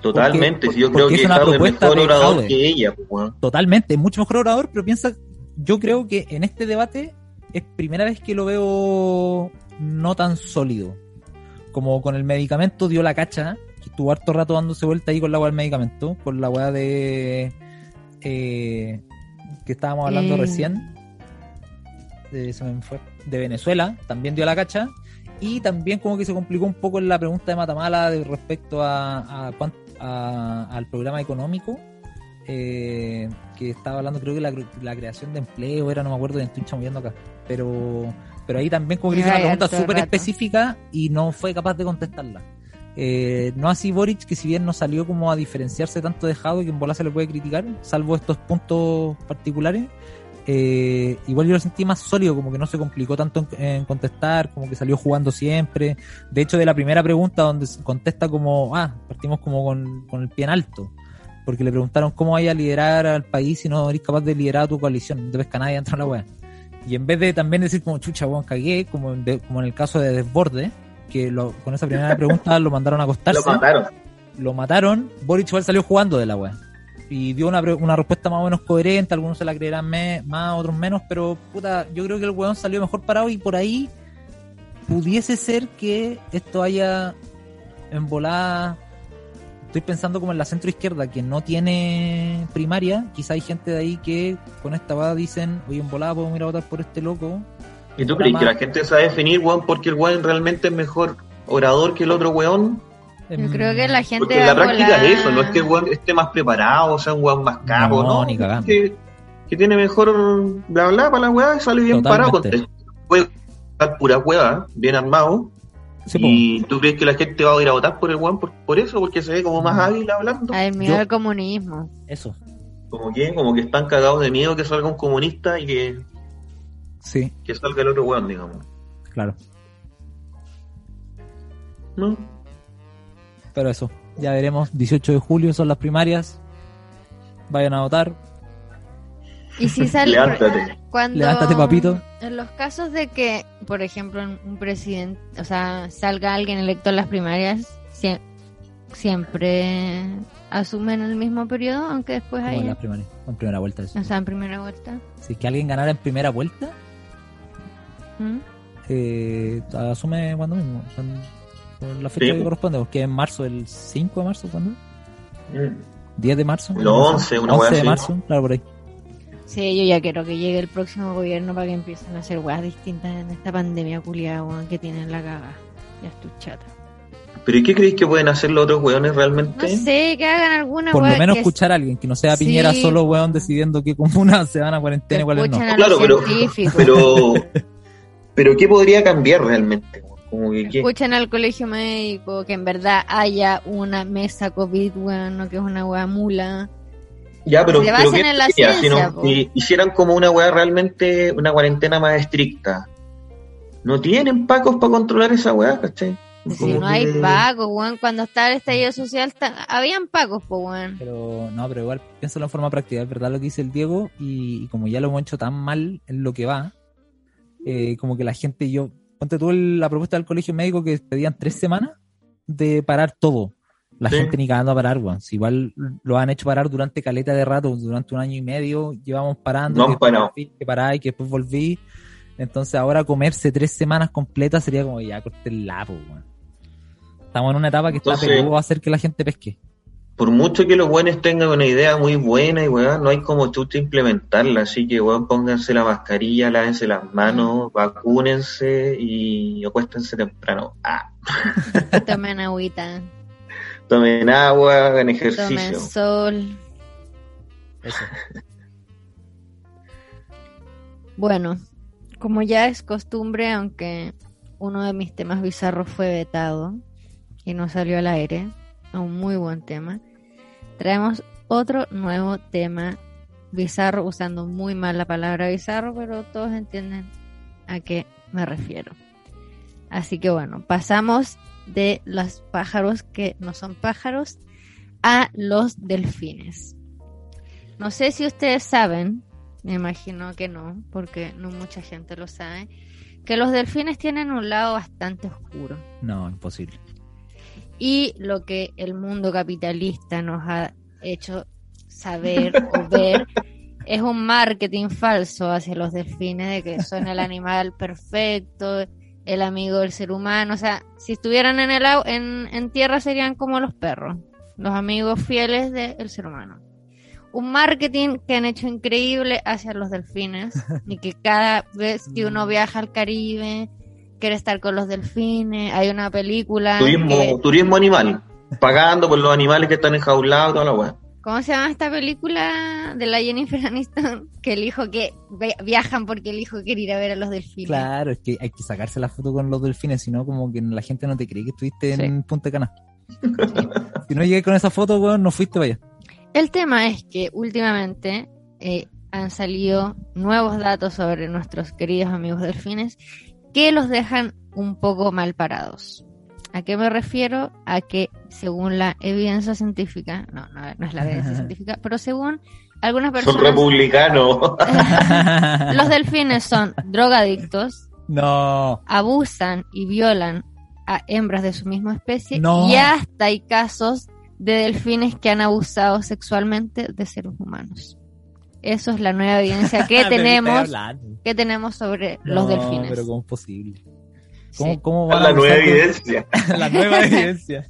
Totalmente, Porque- si yo creo porque que es una es propuesta mejor orador que ella. pues. Totalmente, es mucho mejor orador, pero piensa, yo creo que en este debate es primera vez que lo veo no tan sólido. Como con el medicamento dio la cacha, que estuvo harto rato dándose vuelta ahí con la weá del medicamento, con la weá de... eh, que estábamos hablando Eh. recién. De, se me fue, de Venezuela, también dio la cacha. Y también como que se complicó un poco en la pregunta de Matamala de respecto a, a cuán- a- al programa económico eh, que estaba hablando, creo que la, la creación de empleo era, no me acuerdo, ya estoy chamullando acá. Pero, pero ahí también como que le hizo una pregunta súper específica y no fue capaz de contestarla. Eh, no así Boric, que si bien no salió como a diferenciarse tanto de Jadwe, que en bola se le puede criticar, salvo estos puntos particulares, eh, igual yo lo sentí más sólido, como que no se complicó tanto en, en contestar, como que salió jugando siempre. De hecho, de la primera pregunta donde se contesta como, ah, partimos como con, con el pie en alto, porque le preguntaron cómo vaya a liderar al país si no eres capaz de liderar a tu coalición, no te ves que nadie entra en la wea. Y en vez de también decir como chucha, weón, cagué, como en, de- como en el caso de Desborde, que lo- con esa primera pregunta lo mandaron a acostarse Lo mataron. lo mataron, Boric igual salió jugando de la wea. Y dio una, una respuesta más o menos coherente, algunos se la creerán me- más, otros menos, pero puta, yo creo que el weón salió mejor parado y por ahí pudiese ser que esto haya en volada. Estoy pensando como en la centro izquierda que no tiene primaria, quizá hay gente de ahí que con esta va dicen, oye, en volada podemos ir a votar por este loco. ¿Y tú crees que la gente sabe definir, weón, porque el weón realmente es mejor orador que el otro weón? Yo Em, creo que la gente Porque la práctica volar- es eso, no es que el weón esté más preparado, o sea, un weón más capo, No, ¿no? ni cagando. Que, que tiene mejor bla bla para la weá y sale bien Totalmente. parado. Puede estar pura weá, bien armado. sí, po. ¿Y tú crees que la gente va a ir a votar por el weón por, por eso? Porque se ve como más Mm. hábil hablando. Al miedo Yo- al comunismo. Eso, Como que, como que están cagados de miedo que salga un comunista y que, sí, que salga el otro weón, digamos. claro. ¿No? Pero eso, ya veremos. 18 de julio son las primarias. Vayan a votar. Y si sale Levántate. cuando Levántate, papito. en los casos de que, por ejemplo, un presidente, o sea, salga alguien electo en las primarias, sie- siempre asumen el mismo periodo, aunque después Como en primera vuelta. eso. o sea, en primera vuelta. Si es que alguien ganara en primera vuelta, ¿Mm? eh, asume cuando mismo. o sea, por la fecha Sí. que corresponde, porque es en marzo, el 5 de marzo, ¿cuándo? Mm. 10 de marzo. El 11, una 11 wea de marzo, claro, por ahí. Sí, yo ya quiero que llegue el próximo gobierno para que empiecen a hacer weas distintas en esta pandemia culiada, weón, que tienen la caga. Ya estoy chata. ¿Pero y qué creéis que pueden hacer los otros weones No realmente? sé, que hagan alguna Por lo menos que escuchar a alguien, que no sea Sí. Piñera solo, weón, decidiendo qué comunas se van a cuarentena y cuáles no. Claro, pero, pero, pero ¿qué podría cambiar realmente? Como. Escuchen al colegio médico, que en verdad haya una mesa COVID, weón, no que es una wea mula. Ya, pero, Se pero basen ¿qué en la sería? Ciencia, no- po. si hicieran como una weá realmente, una cuarentena más estricta. No tienen pacos para controlar esa weá, ¿cachai? Si no hay pagos, weón, cuando estaba el estallido social, habían pagos, pues, weón. Pero no, pero igual piénsalo en forma práctica, es verdad lo que dice el Diego, y, y como ya lo hemos hecho tan mal en lo que va, eh, como que la gente, yo, ponte tú la propuesta del colegio médico que pedían tres semanas de parar todo. La Sí. gente ni cagando a parar, weón. Si igual lo han hecho parar durante caleta de rato, durante un año y medio, llevamos parando, No que después volví, que paráis, que después volví. Entonces ahora comerse tres semanas completas sería como ya corte el lapo, weón. Estamos en una etapa que está Entonces- peludo a hacer que la gente pesque. Por mucho que los buenos tengan una idea muy buena y weón, no hay como chucha implementarla. Así que weón, pónganse la mascarilla, lávense las manos, vacúnense y acuéstense temprano. Ah, Tomen agüita, tomen agua, hagan tomen ejercicio. sol. Eso. Bueno, como ya es costumbre, aunque uno de mis temas bizarros fue vetado y no salió al aire, un muy buen tema, traemos otro nuevo tema bizarro, usando muy mal la palabra bizarro, pero todos entienden a qué me refiero. Así que bueno, pasamos de los pájaros que no son pájaros a los delfines. No sé si ustedes saben, me imagino que no, porque no mucha gente lo sabe, que los delfines tienen un lado bastante oscuro. No, imposible. Y lo que el mundo capitalista nos ha hecho saber o ver es un marketing falso hacia los delfines de que son el animal perfecto, el amigo del ser humano. O sea, si estuvieran en el en, en tierra serían como los perros, los amigos fieles del ser humano. Un marketing que han hecho increíble hacia los delfines y que cada vez que uno viaja al Caribe quiere estar con los delfines. Hay una película que- Turismo, turismo animal. Pagando por los animales que están enjaulados, toda la weá. ¿Cómo se llama esta película de la Jennifer Aniston? Que el hijo que vi- viajan porque el hijo quiere ir a ver a los delfines. Claro, es que hay que sacarse la foto con los delfines, si no, como que la gente no te cree que estuviste Sí. en Punta Cana. si no llegué con esa foto, weón, no fuiste para allá. El tema es que últimamente eh, han salido nuevos datos sobre nuestros queridos amigos delfines que los dejan un poco mal parados. ¿A qué me refiero? A que según la evidencia científica, no, no, no es la evidencia científica, pero según algunas Son personas, republicanos. los delfines son drogadictos, no, abusan y violan a hembras de su misma especie No. y hasta hay casos de delfines que han abusado sexualmente de seres humanos. Eso es la nueva evidencia que Pero ¿qué tenemos que tenemos sobre los delfines. Pero ¿cómo es posible? ¿Cómo, Sí. cómo van a la nueva evidencia. la nueva evidencia.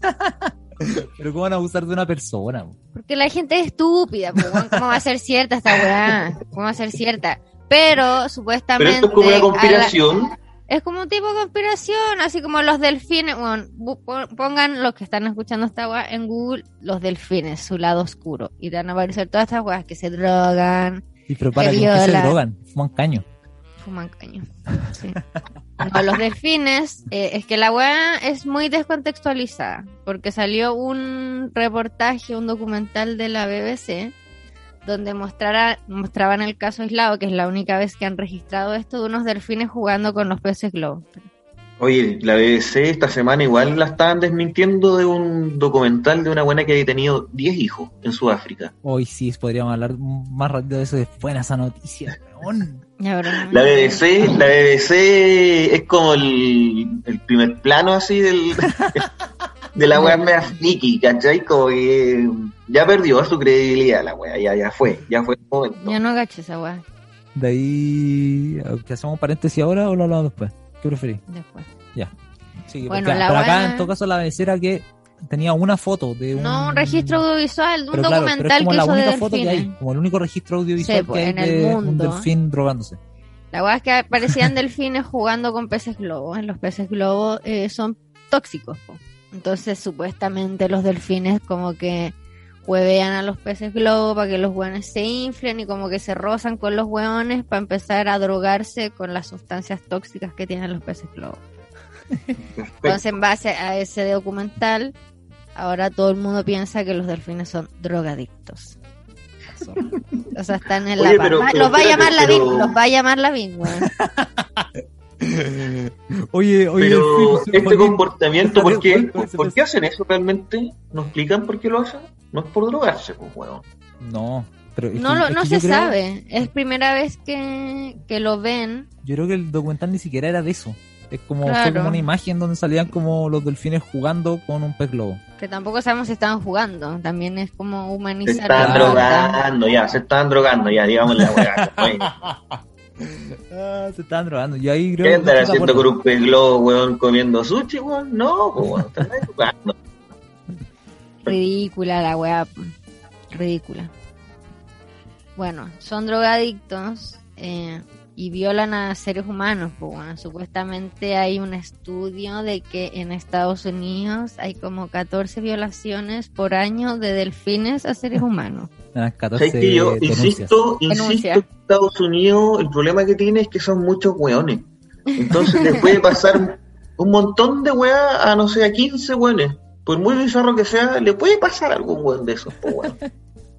pero ¿cómo van a abusar de una persona? Porque la gente es estúpida, ¿cómo va a ser cierta esta weá? ¿Cómo va a ser cierta? Pero Pero supuestamente esto es como a una la- conspiración. Es como un tipo de conspiración, así como los delfines. Bueno, bu- pon- pongan los que están escuchando esta weá en Google, los delfines, su lado oscuro. Y te van a aparecer todas estas weas que se drogan, Y pero para Que ¿con qué se drogan? Fuman caño. fuman caño. Sí. No, los delfines, eh, es que la weá es muy descontextualizada. Porque salió un reportaje, un documental de la BBC, donde mostrara, mostraban el caso aislado, que es la única vez que han registrado esto, de unos delfines jugando con los peces globo. Oye, la BBC esta semana igual la estaban desmintiendo de un documental de una buena que había tenido 10 hijos en Sudáfrica. Hoy sí, podríamos hablar más rápido de eso. Es buena esa noticia, La BBC, la BBC es como el, el primer plano así del de la mea friki, ¿cachai? Como que ya perdió su credibilidad la wea, ya, ya fue, ya fue el momento. Yo no cacho esa weá De ahí, ¿que hacemos un paréntesis ahora o lo hablamos después? ¿Qué preferís? después. Ya. Sí, Bueno, porque- la pero acá weá- en todo caso la BBC era que tenía una foto de un... No, un registro audiovisual de un pero claro, pero es documental como que la hizo de única que hay, como el único registro audiovisual Sí, pues, que hay en el de un mundo. delfín drogándose. La weá es que aparecían delfines jugando con peces globo. Los peces globo eh, son tóxicos. po. Entonces, supuestamente los delfines como que huevean a los peces globo para que los hueones se inflen y como que se rozan con los hueones para empezar a drogarse con las sustancias tóxicas que tienen los peces globo. Entonces, en base a ese documental, ahora todo el mundo piensa que los delfines son drogadictos. O sea, están en la pero- va- pero los va a llamar la los va a llamar la. Oye, oye, Pero este comportamiento, ¿por qué, por, por qué hacen eso realmente? ¿Nos explican por qué lo hacen? No es por drogarse, pues, weón. No, pero es No, que- lo, es no se creo- sabe. Es primera vez que, que lo ven. Yo creo que el documental ni siquiera era de eso. Es como, fue Claro. como una imagen donde salían como los delfines jugando con un pez globo. Que tampoco sabemos si estaban jugando. También es como Se humanizar. Claro. onda. drogando, ya, se estaban drogando, ya, digamos la weá. Ah, se estaban drogando. Yo ahí creo ¿Qué andan haciendo con un pez globo, weón, comiendo sushi, weón? No, pues, weón, están jugando. Ridícula la weá. Ridícula. Bueno, son drogadictos eh, y violan a seres humanos. Pues bueno, supuestamente hay un estudio de que en Estados Unidos hay como 14 violaciones por año de delfines a seres humanos. Eran 14 ¿Sabes que yo denuncias. insisto, insisto que Estados Unidos, el problema que tiene es que son muchos weones. Entonces les puede pasar un montón de weas a, no sé, a 15 weones. Por muy bizarro que sea, le puede pasar a algún weón de esos, weón.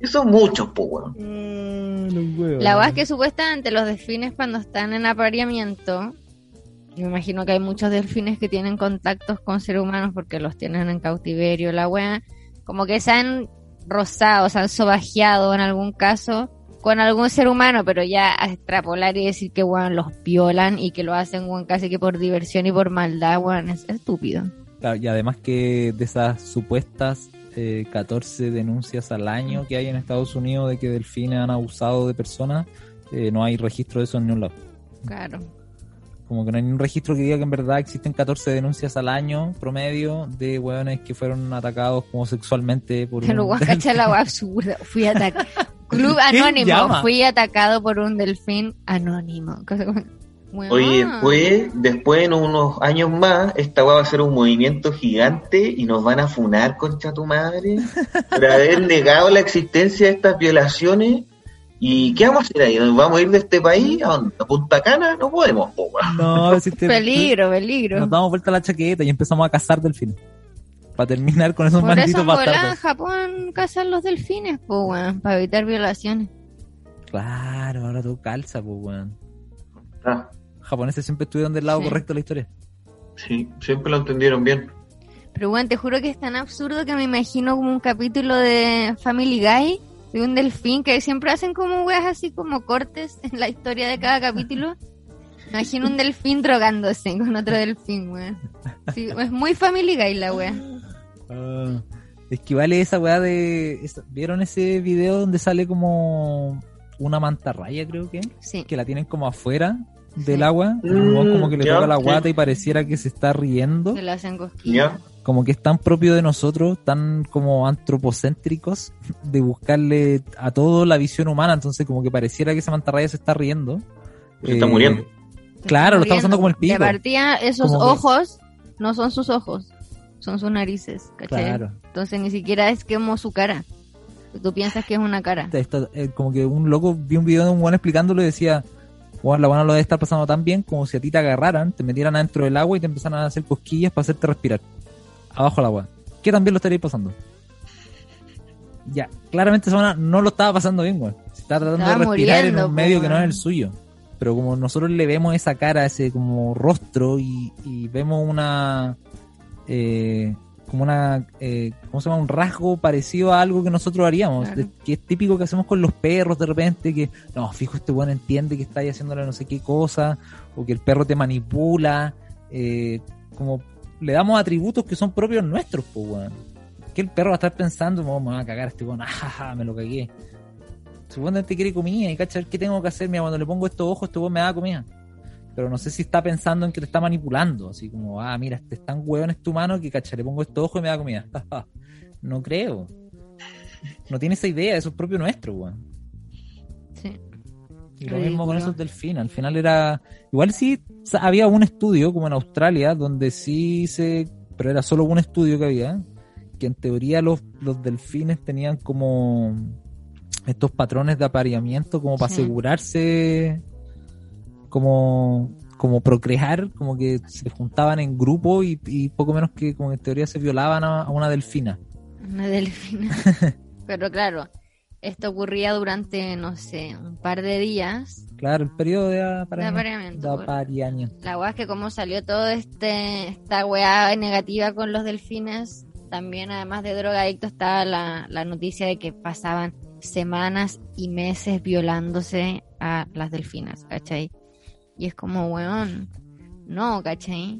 Y son muchos, po weón. Ah, los huevos. La verdad es que supuestamente los delfines cuando están en apareamiento, yo me imagino que hay muchos delfines que tienen contactos con seres humanos porque los tienen en cautiverio, la wea, como que se han rozado, se han sobajeado en algún caso con algún ser humano, pero ya a extrapolar y decir que weón los violan y que lo hacen weón casi que por diversión y por maldad, weón, es estúpido. Claro, y además que de esas supuestas eh, 14 denuncias al año que hay en Estados Unidos de que delfines han abusado de personas, eh, no hay registro de eso en ningún lado. Claro. Como que no hay ningún registro que diga que en verdad existen 14 denuncias al año promedio de hueones que fueron atacados como sexualmente por Pero un la absurda. Fui atacado. Club ¿Quién Anónimo. Fui atacado por un delfín anónimo. Weón. Oye, después, después en unos años más, esta weá va a ser un movimiento gigante y nos van a funar, concha tu madre, por haber negado la existencia de estas violaciones. ¿Y qué vamos a hacer ahí? ¿Nos vamos a ir de este país? ¿A? ¿A Punta Cana? No podemos, po, weón. No, si te- Peligro, peligro. Nos damos vuelta a la chaqueta y empezamos a cazar delfines. Para terminar con esos Por eso malditos en volá, en. Japón cazan los delfines, pues, weón, para evitar violaciones. Claro, ahora todo calza, pues, weón. Ah, Japoneses siempre estuvieron del lado Sí. correcto de la historia. sí, siempre lo entendieron bien. Pero, weón, te juro que es tan absurdo que me imagino como un capítulo de Family Guy de un delfín que siempre hacen como weas así como cortes en la historia de cada capítulo. Me Imagino un delfín drogándose con otro delfín, weón. Sí, es muy Family Guy la wea. Es que vale esa weá de. ¿Vieron ese video donde sale como una mantarraya, creo que? Sí. Que la tienen como afuera del agua. Mm, como que le toca la sí. guata y pareciera que se está riendo. Se le hacen. Como que es tan propio de nosotros, tan como antropocéntricos, de buscarle a todo la visión humana. Entonces, como que pareciera que esa mantarraya se está riendo. Se está Eh, muriendo. Claro, lo está pasando como el pico. De partida, esos Como que- ojos no son sus ojos, son sus narices, ¿cachai? Claro. Entonces ni siquiera es como su cara. Tú piensas que es una cara. Eh, como que un loco vi un video de un weón explicándolo y decía, bueno, la buena lo debe estar pasando tan bien como si a ti te agarraran, te metieran adentro del agua y te empezaran a hacer cosquillas para hacerte respirar. Abajo del agua. ¿Qué también lo estaréis pasando? Ya, claramente esa buena no lo estaba pasando bien, weón. Se estaba tratando Estaba de respirar en un medio que no es el suyo. pero como nosotros le vemos esa cara, ese como rostro y, y vemos una eh, como una eh, ¿cómo se llama? un rasgo parecido a algo que nosotros haríamos, Claro. que es típico que hacemos con los perros de repente, que no, fijo este bueno entiende que está ahí haciéndole no sé qué cosa, o que el perro te manipula, eh, como le damos atributos que son propios nuestros, pues weón. Que el perro va a estar pensando, "Oh, me va a cagar este weón, ajaja, me lo cagué. Supuestamente quiere comida y cacha, ¿qué tengo que hacer? Mira, cuando le pongo estos ojos, este weón me da comida. Pero no sé si está pensando en que te está manipulando, así como, ah, mira, este es tan weón este humano que cacha, le pongo estos ojos y me da comida. no creo. No tiene esa idea, eso es propio nuestro, weón. Sí. Y lo mismo con esos delfines. Al final era. Igual sí había un estudio, como en Australia, donde sí se. Pero era solo un estudio que había. Que en teoría los, los delfines tenían como. Estos patrones de apareamiento, como para Sí. asegurarse. Como. Como procrear, como que se juntaban en grupo y, y poco menos que, como en teoría, se violaban a, a una delfina. Una delfina. Pero claro, esto ocurría durante, no sé, un par de días Claro, el periodo de apareamiento. De apareamiento. La weá es que como salió todo este esta weá negativa con los delfines, también además de drogadicto estaba la, la noticia de que pasaban semanas y meses violándose a las delfinas, ¿cachai? Y es como, weón, no, ¿cachai?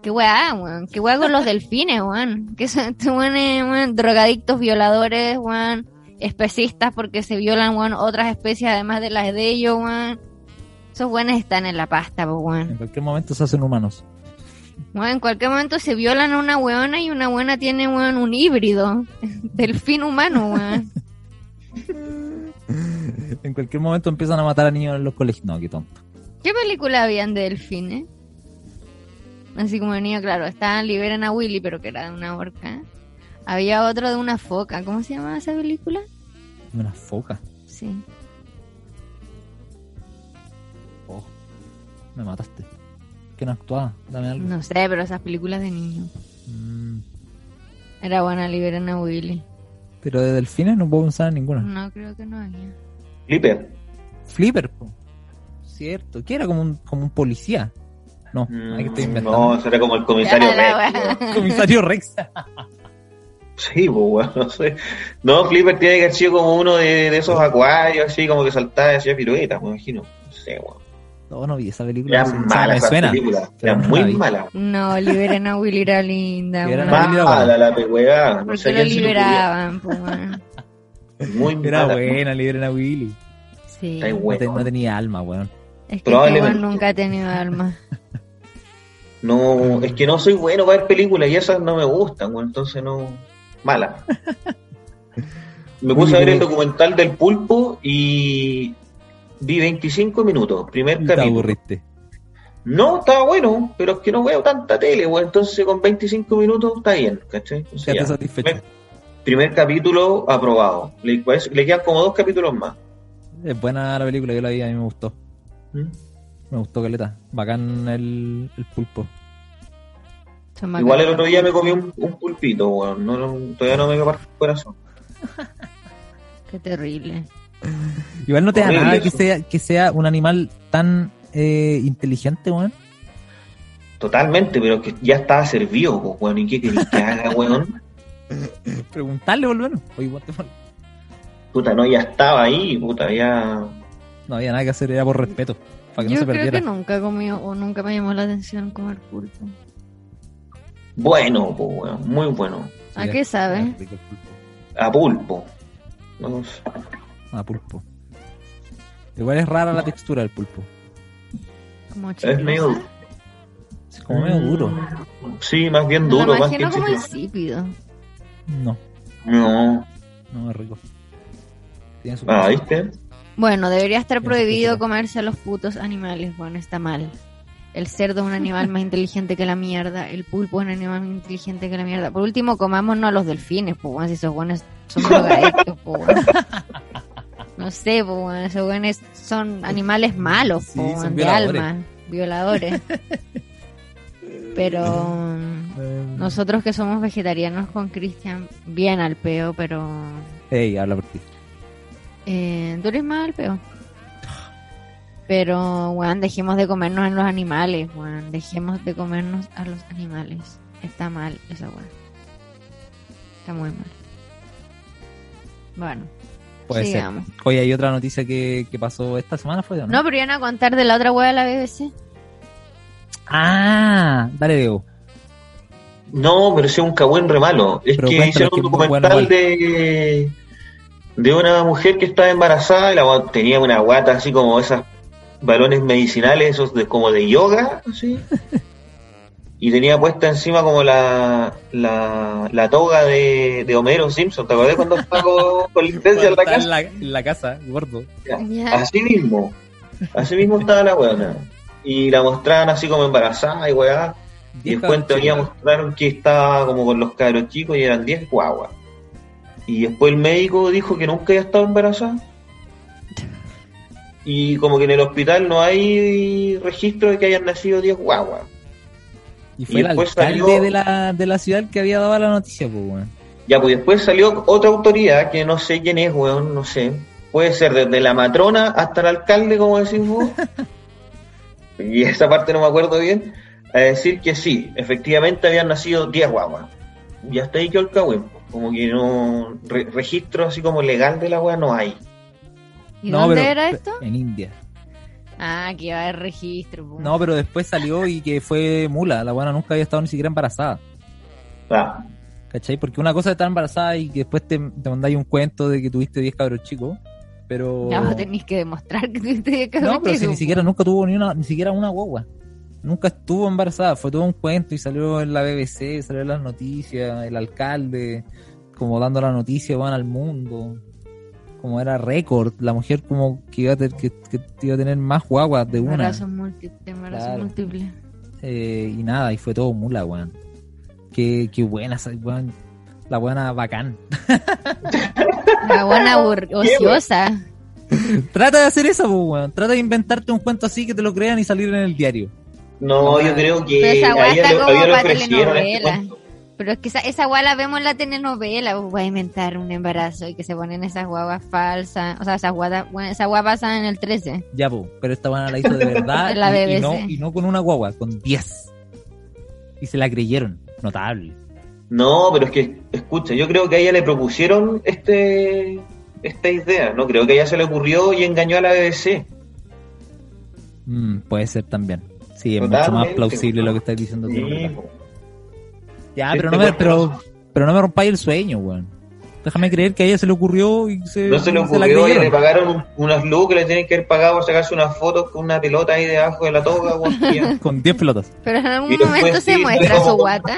¿Qué weá, weón? ¿Qué weá con los delfines, weón? ¿Qué son estos weón? Drogadictos, violadores, weón? Especistas porque se violan, weón, otras especies además de las de ellos, weón. Esos weones están en la pasta, pues, weón. En cualquier momento se hacen humanos. Bueno, en cualquier momento se violan a una weona y una buena tiene weón, un híbrido. Delfín humano, weón. En cualquier momento empiezan a matar a niños en los colegios. No, qué tonto. ¿Qué película habían de delfines? Así como de niño, claro, estaban Liberan a Willy, pero que era de una orca. Había otro de una foca. ¿Cómo se llamaba esa película? Una foca. Sí. Oh, me mataste. ¿Qué no actuaba? Dame algo. No sé, pero esas películas de niño. Mm, Era buena Liberan a Willy. pero de delfines no puedo pensar en ninguna. No, creo que no había. Flipper. Flipper, po. Cierto. Que era como un, como un policía. No, Mm, estoy inventando. No, será como el comisario Rex. Comisario Rex. Sí, pues, weón, no sé. No, Flipper tiene que haber sido como uno de, de esos acuarios, así como que saltaba y hacía piruetas, me imagino. No sé, weón. No, no vi esa película. Era mala me esa suena. película. Era no muy mala. No, Liberan a Willy era linda. Era Mala la pegüeada. No ¿Por sé qué a lo liberaban? weón? Muy Era mala. buena, liberen a Willy. Sí. Está No, bueno. no tenía alma, weón. Es que Probablemente. nunca ha tenido alma. No, es que no soy bueno para ver películas y esas no me gustan, weón, entonces no. Mala. Me puse a ver el documental del pulpo y vi 25 minutos, primer Te capítulo. aburriste. No, estaba bueno, pero es que no veo tanta tele, weón, entonces con 25 minutos está bien, ¿cachai? Ya. satisfecho. Primer, primer capítulo aprobado. Le, pues, le quedan como dos capítulos más. Es buena la película, yo la vi, a mí me gustó. ¿Mm? Me gustó Caleta. Bacán el, el pulpo. Igual el otro día me comí un, un pulpito, weón, no, no- todavía no me parte el corazón. Qué terrible. Igual no te da nada que sea, que sea un animal tan eh, inteligente, weón. Totalmente, pero que ya estaba servido, pues, weón, ¿y qué querés que haga, weón? Preguntarle, menos. Oye, what the fuck. Puta, no, ya estaba ahí, puta, ya... No había nada que hacer, era por respeto. Para que Yo no se creo perdiera. que nunca he comido o nunca me llamó la atención comer pulpo. Bueno, pues, weón, muy bueno. ¿A Sí, qué sabe? A pulpo. Sé. Ah, pulpo. Igual es rara la textura del pulpo. Como Es medio... Es como medio duro. Sí, más bien duro, más que como insípido. No, No. no es rico. Tiene su Ah, ¿viste? Bueno, debería estar prohibido comerse a los putos animales. Bueno, está mal. El cerdo es un animal más inteligente que la mierda. El pulpo es un animal más inteligente que la mierda. Por último, comámonos a los delfines, pues, bueno, si esos buenos son drogadictos, pues, bueno. No sé, pues, bueno, esos buenos son animales malos, Sí, pues, de violadores. alma, violadores. Pero nosotros que somos vegetarianos con Cristian, bien al peo, pero Ey, habla por ti. Eh, tú eres más al peo. Pero, weón, dejemos de comernos a los animales, weón. Dejemos de comernos a los animales. Está mal esa weón. Está muy mal. Bueno, Puede sigamos. ser. Oye, hay otra noticia que, que pasó esta semana, ¿fue o no? No, pero iban a contar de la otra weá de la BBC. Ah, dale, Diego. No, pero ese es un cagüen re malo. Es Pero que hicieron un bueno documental de, de una mujer que estaba embarazada y la tenía una guata así como esas balones medicinales, esos de, como de yoga, así. Y tenía puesta encima como la, la, la toga de, de Homero Simpson. ¿Te acordás cuando estaba con, con licencia en la casa? en la, en la casa, gordo. Ya. Así mismo. Así mismo estaba la weona. Y la mostraban así como embarazada y weá. Y después chicos. mostraron que estaba como con los cabros chicos y eran 10 guaguas. Y después el médico dijo que nunca había estado embarazada. Y como que en el hospital no hay registro de que hayan nacido 10 guaguas. Y fue Y el alcalde salió- de, la, de la ciudad que había dado la noticia, pues, weón. Ya, pues después salió otra autoridad que no sé quién es, weón, no sé. Puede ser desde la matrona hasta el alcalde, como decís vos. y esa parte no me acuerdo bien. A decir que sí, efectivamente habían nacido 10 guaguas. Y hasta ahí quedó el cagüen. Como que no. re- registro así como legal de la weá no hay. ¿Y No, dónde pero- era esto? En India. Ah, que iba a haber registro. No, pero después salió y que fue mula. La buena nunca había estado ni siquiera embarazada. Ah, ¿Cachai? Porque una cosa es estar embarazada y que después te, te mandáis un cuento de que tuviste 10 cabros chicos. Pero. Ya vos tenéis que demostrar que tuviste que No, pero si ni siquiera nunca tuvo ni una, ni siquiera una guagua. Nunca estuvo embarazada, fue todo un cuento y salió en la BBC, salió en las noticias, el alcalde como dando la noticia van al mundo. Como era récord, la mujer como que iba a, tener, que, que iba a tener más guaguas de una. Embarazo múltiple, embarazo Claro. múltiple. Eh, y nada, y fue todo mula, weón. Qué, qué buena esa, weón. La buena bacán. La buena ociosa. Trata de hacer eso, pues, weón. Trata de inventarte un cuento así que te lo crean y salir en el diario. No, yo creo que Pero esa weá está como para ofrecieron este telenovela. Pero es que esa, esa guay la vemos en la telenovela. pues, Voy a inventar un embarazo y que se ponen esas guaguas falsas. O sea, esas guadas, bueno, esa guagua pasa en el 13. Ya, po, pero esta buena la hizo de verdad la y, y no, y no con una guagua, con 10. Y se la creyeron. Notable. No, pero es que, escucha, yo creo que a ella le propusieron este esta idea. No creo que a ella se le ocurrió y engañó a la BBC. Mm, puede ser también. Sí, es mucho más plausible lo que estás diciendo tú. Sí. Ya, pero no, me, pero, pero no me rompáis el sueño, weón. Déjame creer que a ella se le ocurrió y se, No se le ocurrió y creyeron. le pagaron un- unas luz que le tienen que haber pagado por sacarse unas fotos con una pelota ahí debajo de la toga. weón, y. Con 10 pelotas. Pero en algún Y momento se sí, muestra su guata.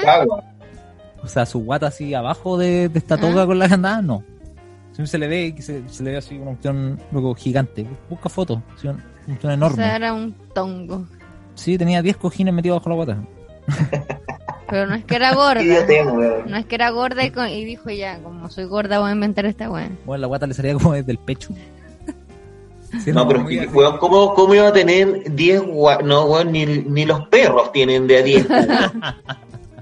O sea, su guata así abajo de, de esta Ah. toga con la andada, no. Siempre se le ve se, se le ve así una opción luego gigante. Busca fotos, una opción O enorme. sea, era un tongo. Sí, tenía 10 cojines metidos bajo la guata. Pero no es que era gorda. No es que era gorda y, dijo ya, como soy gorda voy a inventar esta weá. Bueno, la guata le salía como desde el pecho. Sí, No, pero es que, weón, ¿cómo, ¿cómo iba a tener 10 gua... No, weón, ni, ni los perros tienen de a 10. weón.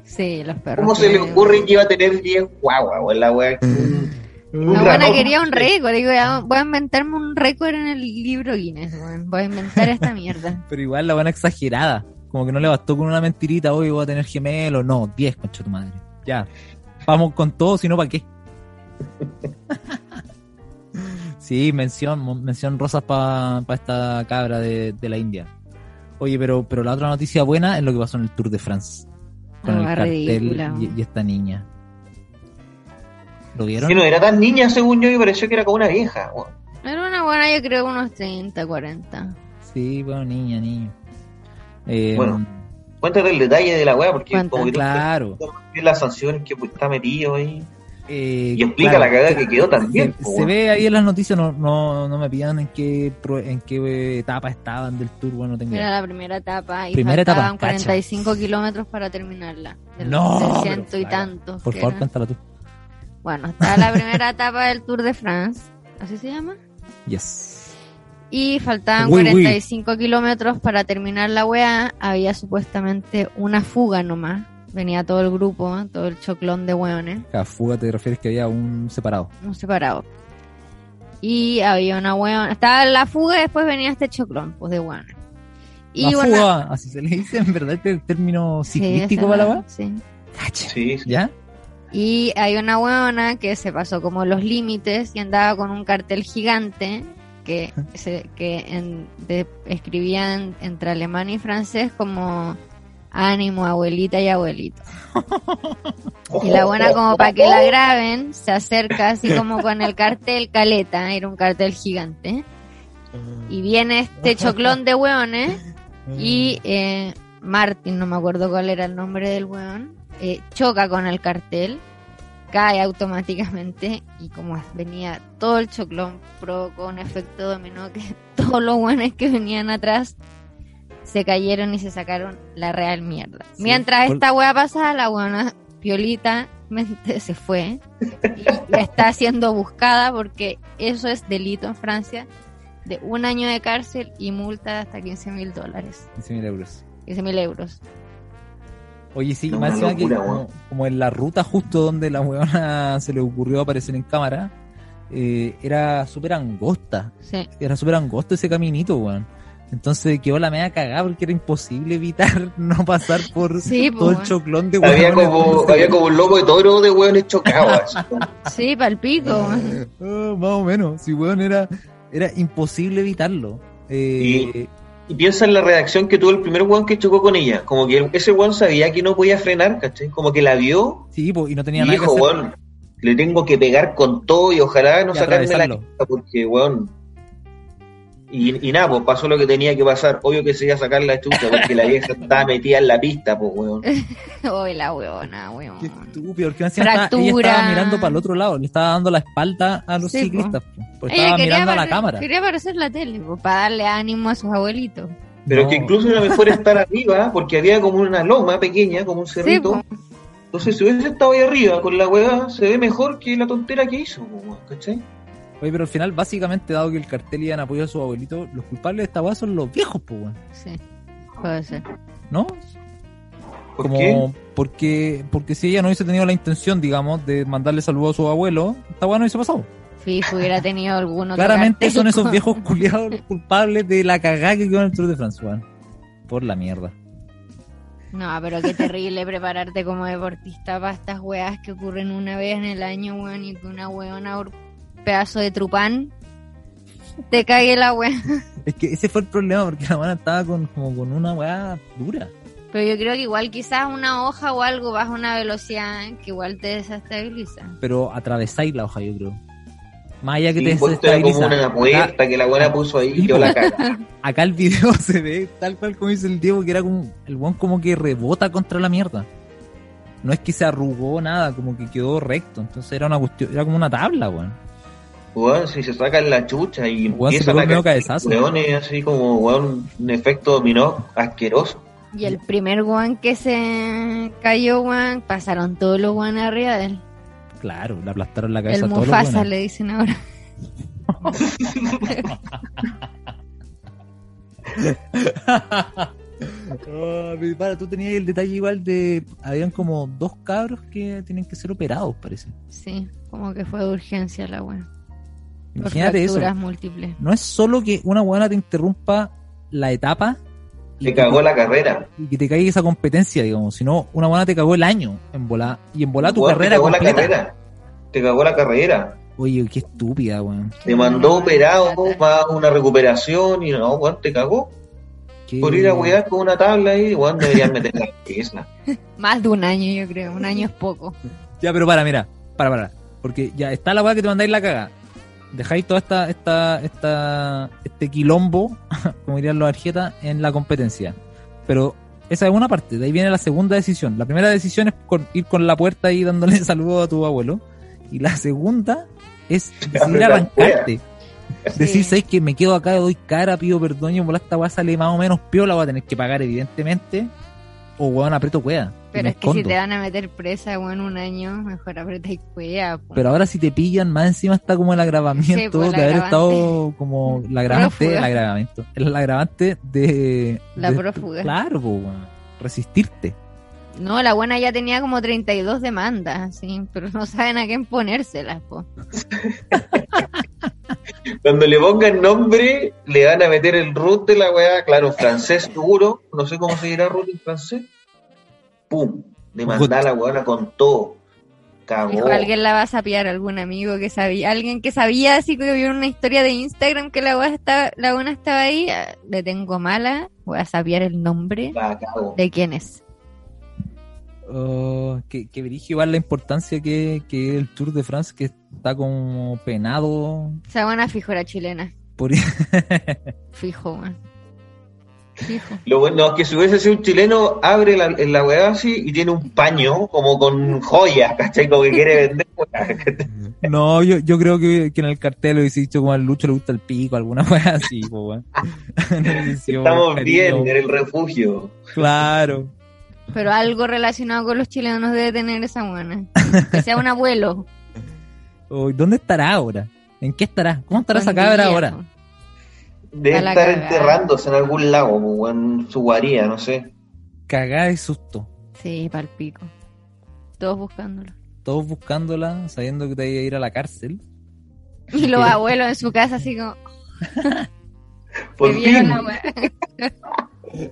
Sí, los perros. ¿Cómo se le ocurre que iba a tener 10 guaguas, weón? La weá. La buena quería un récord. Digo, voy a inventarme un récord en el libro Guinness, weón. Voy a inventar esta mierda. Pero igual la buena exagerada. Como que no le bastó con una mentirita, hoy voy a tener gemelo. No, 10, concha tu madre. Ya. Vamos con todo, si no, ¿para qué? sí, mención, mención rosas para esta cabra de, de la India. Oye, pero, pero la otra noticia buena es lo que pasó en el Tour de France. Con No, el cartel y esta niña. ¿Lo vieron? Que no era tan niña, según yo, y pareció que era como una vieja. Era una buena, yo creo, unos 30, 40. Sí, bueno, niña, niño. Eh, Bueno, Cuéntate el detalle de la weá, porque Cuenta. como que tú claro. las sanciones que pues, está metido ahí. Eh, Y explica claro, la cagada que quedó también. Se, po, se ve ahí en las noticias, no, no, no me pidan en qué, pro- en qué etapa estaban del tour, bueno, no tengo Era la primera etapa y Primera etapa, faltaban cacha. 45 kilómetros para terminarla. No, del pero ciento y tantos. Por favor, cuéntala tú. Bueno, está la primera etapa del Tour de France. ¿Así se llama? Yes. Y faltaban Oui, oui. 45 kilómetros para terminar la weá. Había supuestamente una fuga nomás. Venía todo el grupo, todo el choclón de weones, A fuga te refieres que había un separado. un separado. Y había una huevona. Estaba la fuga y después venía este choclón, pues de huevona. La fuga, así se le dice, en verdad, este es el término Sí, ciclístico esa para la weá. sí. Cacha. Sí, sí. ¿Ya? Y hay una huevona que se pasó como los límites y andaba con un cartel gigante que, se, que en- de- escribían entre alemán y francés como ánimo, abuelita y abuelito. Y la buena como para que la graben, se acerca así como con el cartel caleta, era un cartel gigante. Y viene este choclón de hueones y eh, Martin, no me acuerdo cuál era el nombre del hueón, eh, choca con el cartel, cae automáticamente y como venía todo el choclón, provocó un efecto dominó que todos los hueones que venían atrás se cayeron y se sacaron la real mierda. Sí, Mientras por- esta hueá pasaba, la hueona piolita mente se fue y está siendo buscada porque eso es delito en Francia de un año de cárcel y multa de hasta 15 mil dólares, 15.000 euros. 15 mil euros. Oye, sí, No, más una encima que como, en la ruta justo donde la weona se le ocurrió aparecer en cámara, eh, era súper angosta. Sí. Era súper angosto ese caminito, weón. Entonces quedó la media cagada porque era imposible evitar no pasar por Sí, todo el choclón de Había weones. como, había como un loco de toro de hueones chocados. Sí, palpico. Ah, más o menos. Si weón era, era imposible evitarlo. Eh, Y piensa en la reacción que tuvo el primer weón que chocó con ella. Como que ese weón sabía que no podía frenar, ¿cachai? Como que la vio sí, y no tenía y nada que dijo, hacer. weón, le tengo que pegar con todo y ojalá no Y sacarme la porque, weón. Y, y nada, pues pasó lo que tenía que pasar. Obvio que se iba a sacar la chucha porque la vieja estaba metida en la pista, pues, weón. Uy, la huevona, huevón. Qué estúpido, porque encima estaba- ella estaba mirando para el otro lado, le estaba dando la espalda a los Sí, po. ciclistas, po, porque Ella estaba mirando a la cámara. quería aparecer en la tele, pues, para darle ánimo a sus abuelitos. Pero No. que incluso era mejor estar arriba porque había como una loma pequeña, como un cerrito. pues. Entonces, si hubiese estado ahí arriba con la weá, se ve mejor que la tontera que hizo, pues, weón, ¿cachai? Oye, pero al final, básicamente, dado que el cartel iba en apoyo a su abuelito, los culpables de esta weá son los viejos, pues, weón. Sí, puede ser. ¿No? ¿Por Como, qué? Porque, porque si ella no hubiese tenido la intención, digamos, de mandarle saludos a su abuelo, esta weá no hubiese pasado. Fif hubiera tenido algún otro Claramente son esos con- viejos culiados los culpables de la cagada que quedó en el Tour de France, weón. Por la mierda. No, pero qué terrible prepararte como deportista para estas weas que ocurren una vez en el año, weón, y que una weona pedazo de trupán te cague la wea. Es que ese fue el problema, porque la weá estaba con, como con una weá dura. Pero yo creo que igual quizás una hoja o algo baja una velocidad que igual te desestabiliza. Pero atravesáis la hoja, yo creo. Más allá que Sí, te pues era como desestabiliza. una puerta que la buena puso ahí y yo la caga. Acá el video se ve tal cual como dice el Diego, que era como el weón como que rebota contra la mierda. No es que se arrugó nada, como que quedó recto. Entonces era una cuestión, era como una tabla, weón. Weón, si se sacan la chucha y Weón, se empiezan a caer weones así como weón, un efecto dominó asqueroso. Y el primer weón que se cayó, weón, pasaron todos los weones arriba de él. Claro, le aplastaron la cabeza El a todos los Mufasa weones. le dicen ahora. Ah, pero para, tú tenías el detalle igual de. Habían como dos cabros que tienen que ser operados, parece. Sí, como que fue de urgencia la weón. Imagínate eso. múltiples. No es solo que una buena te interrumpa la etapa y Te que cagó la carrera. y que te caiga esa competencia, digamos. sino una buena te cagó el año en volar y en volar tu carrera te cagó la carrera. Te cagó la carrera. Oye, qué estúpida, weón. Te mandó operado para una recuperación y no, weón, te cagó. Qué- Por ir a wear con una tabla ahí, weón, deberían meter la pieza. Más de un año, yo creo. Un año es poco. Ya, pero para, mira, para, para. Porque ya está la weá que te mandáis la caga. Dejáis toda esta, esta, esta, este quilombo, como dirían los arjetas, en la competencia. Pero esa es una parte, de ahí viene la segunda decisión. La primera decisión es con- ir con la puerta ahí dándole saludos a tu abuelo. Y la segunda es decidir arrancarte. Decir, Sí. ¿sabes que Me quedo acá, doy cara, pido perdón y en volar esta weá sale más o menos piola, voy a tener que pagar evidentemente. O weón, aprieto cuea. Pero es que si te van a meter presa, weón, un año, mejor aprieta y cuea. po. Pero ahora si te pillan, más encima está como el agravamiento Sí, pues, el de haber estado como el agravante, el agravamiento, el agravante de... La de- prófuga. Claro, weón. resistirte. No, la buena ya tenía como 32 demandas, sí, pero no saben a quién ponérselas, po. Cuando le pongan nombre, le van a meter el root de la weá, claro, francés seguro, no sé cómo se dirá root en francés. Pum, le mandá a la weá con todo. Cagó. Dijo, alguien la va a sapear, algún amigo que sabía, alguien que sabía, así que vio una historia de Instagram que la buena estaba, la buena estaba ahí, ah, le tengo mala, voy a sapear el nombre La cago. de quién es. Oh, que, que dirige igual la importancia que, que el Tour de France, que está como penado Esa buena fijo era chilena, por... fijo, weón. Fijo. Lo bueno es que si hubiese sido un chileno, abre la, en la weá así y tiene un paño como con joyas, ¿cachai? Como que quiere vender weá. No, yo, yo creo que, que en el cartel lo hubiese dicho como al Lucho le gusta el pico, alguna wea así, po, Estamos bien en el refugio. Claro. Pero algo relacionado con los chilenos debe tener esa buena. Que sea un abuelo. Uy, ¿Dónde estará ahora? ¿En qué estará? ¿Cómo estará esa cabra ahora? Debe estar cagada. enterrándose en algún lago, o en su guarida, no sé. Cagada de susto. Sí, palpico. Todos buscándolo. Todos buscándola, sabiendo que te iba a ir a la cárcel. Y los abuelos en su casa así como, Por fin.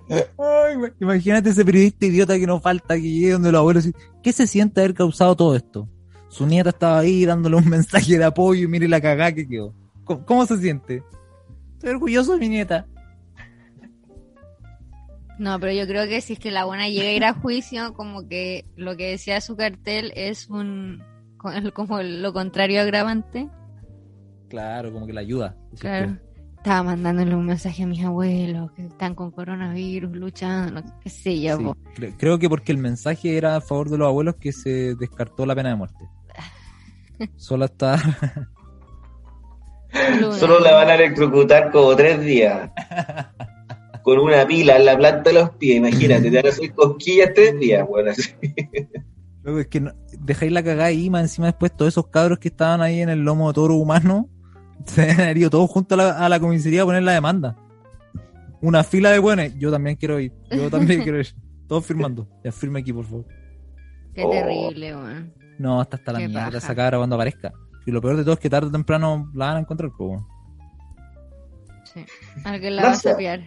Ay, imagínate ese periodista idiota que nos falta que llegue donde los abuelos ¿qué se siente haber causado todo esto? Su nieta estaba ahí dándole un mensaje de apoyo y mire la cagada que quedó. ¿Cómo, cómo se siente? Estoy orgulloso de mi nieta. No, pero yo creo que si es que la buena llega a ir a juicio, como que lo que decía su cartel es un como lo contrario agravante. Claro, como que la ayuda. Claro. Estaba mandándole un mensaje a mis abuelos que están con coronavirus, luchando, qué sé yo. Sí, po. cre- creo que porque el mensaje era a favor de los abuelos que se descartó la pena de muerte. Solo está Luna. Solo la van a electrocutar como tres días. Con una pila en la planta de los pies, imagínate, te van a hacer cosquillas tres días, bueno, así. Luego es que no- dejáis la cagada ahí, más encima después todos esos cabros que estaban ahí en el lomo de toro humano se han ido todos juntos a la, a la comisaría a poner la demanda. Una fila de buenos, yo también quiero ir, yo también quiero ir. Todos firmando. Ya firme aquí, por favor. Qué Oh. terrible, weón. No, hasta hasta la Qué mierda esa cabra cuando aparezca. Y lo peor de todo es que tarde o temprano la van a encontrar, pues, weón. Sí. Alguien la va a sapear.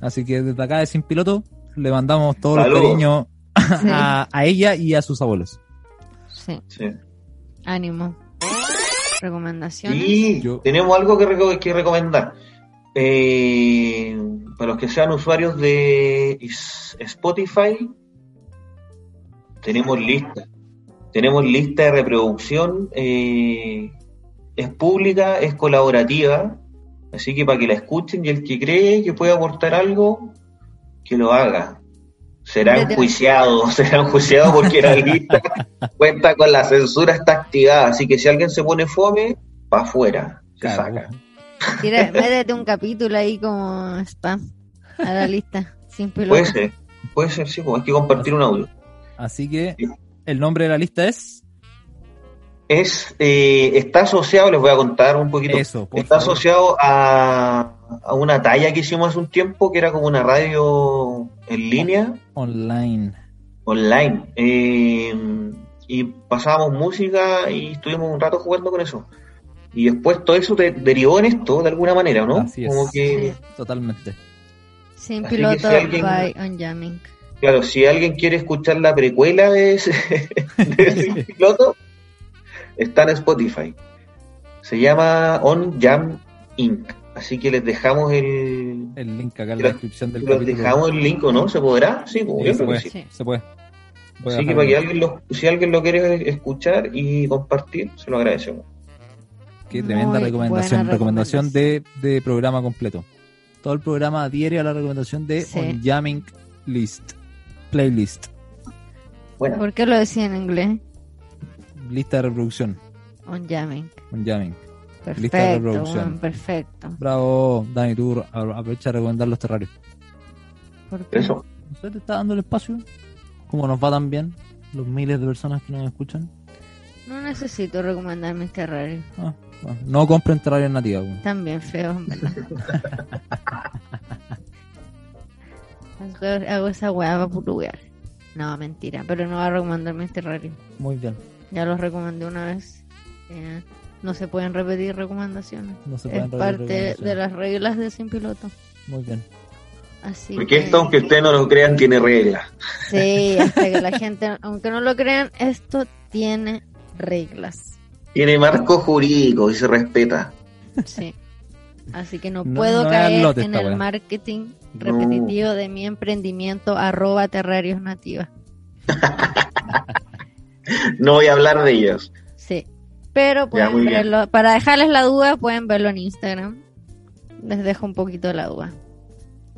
Así que desde acá de Sin Piloto le mandamos todos los cariños a, a ella y a sus abuelos. Sí, Sí. ánimo. Recomendaciones. Y Yo- tenemos algo que, reco- que recomendar. Eh, para los que sean usuarios de Spotify, tenemos lista. Tenemos lista de reproducción. eh, es pública, es colaborativa. Así que para que la escuchen y el que cree que puede aportar algo, que lo haga. Será enjuiciado, será enjuiciado porque la lista cuenta con la censura está activada. Así que si alguien se pone fome, para afuera. Se Claro. saca. Tira- métete un capítulo ahí como spam a la lista. Sin. Puede ser, puede ser, sí, pues hay que compartir un audio. Así que el nombre de la lista es Es, eh, está asociado, les voy a contar un poquito. eso, está favor. asociado a, a una talla que hicimos hace un tiempo, que era como una radio en línea, online. online. Eh, y pasábamos música y estuvimos un rato jugando con eso. Y después todo eso te derivó en esto, de alguna manera, ¿no? Así es. Como que, Totalmente. Sin Así piloto si alguien- by On Jamming. claro, si alguien quiere escuchar la precuela de ese, de ese piloto, está en Spotify. Se llama On Jam Inc. Así que les dejamos el, El link acá en la descripción del les capítulo. dejamos el link, ¿o no? ¿Se podrá? Sí, pues, Sí, se puede, que sí. sí. se puede. Voy a Así que para que alguien lo, si alguien lo quiere escuchar y compartir, se lo agradecemos. Qué tremenda Muy recomendación. Recomendación de, de programa completo. Todo el programa adhiere a la recomendación de Sí. On Jamming List. Playlist. Bueno, ¿Por qué lo decía en inglés? Lista de reproducción. On Jamming. On Jamming. Lista de Perfecto, reproducción. weón, perfecto. Bravo, Dani, tú a- aprovecha de recomendar los terrarios. ¿Por qué? eso. ¿No se te está dando el espacio? ¿Cómo nos va tan bien? Los miles de personas que nos escuchan. No necesito recomendarme este raro. Ah, bueno. No compren terrarios nativas. weón. Están bien feos, en verdad. Hago- esa weá para puluguear. No, mentira, pero no va a recomendarme este raro. Muy bien. Ya los recomendé una vez. Eh, No se pueden repetir recomendaciones. No se es pueden repetir parte recomendaciones. de las reglas de Sin Piloto. Muy bien. Así Porque que- esto, aunque ustedes no lo crean, tiene reglas. Sí, hasta que la gente, aunque no lo crean, esto tiene reglas. Tiene marco jurídico y se respeta. Sí. Así que no, No- puedo no es caer lote en el marketing No. repetitivo de mi emprendimiento arroba terrarios nativas. No voy a hablar de ellos. Pero Ya, pueden verlo, para dejarles la duda, pueden verlo en Instagram. Les dejo un poquito la duda.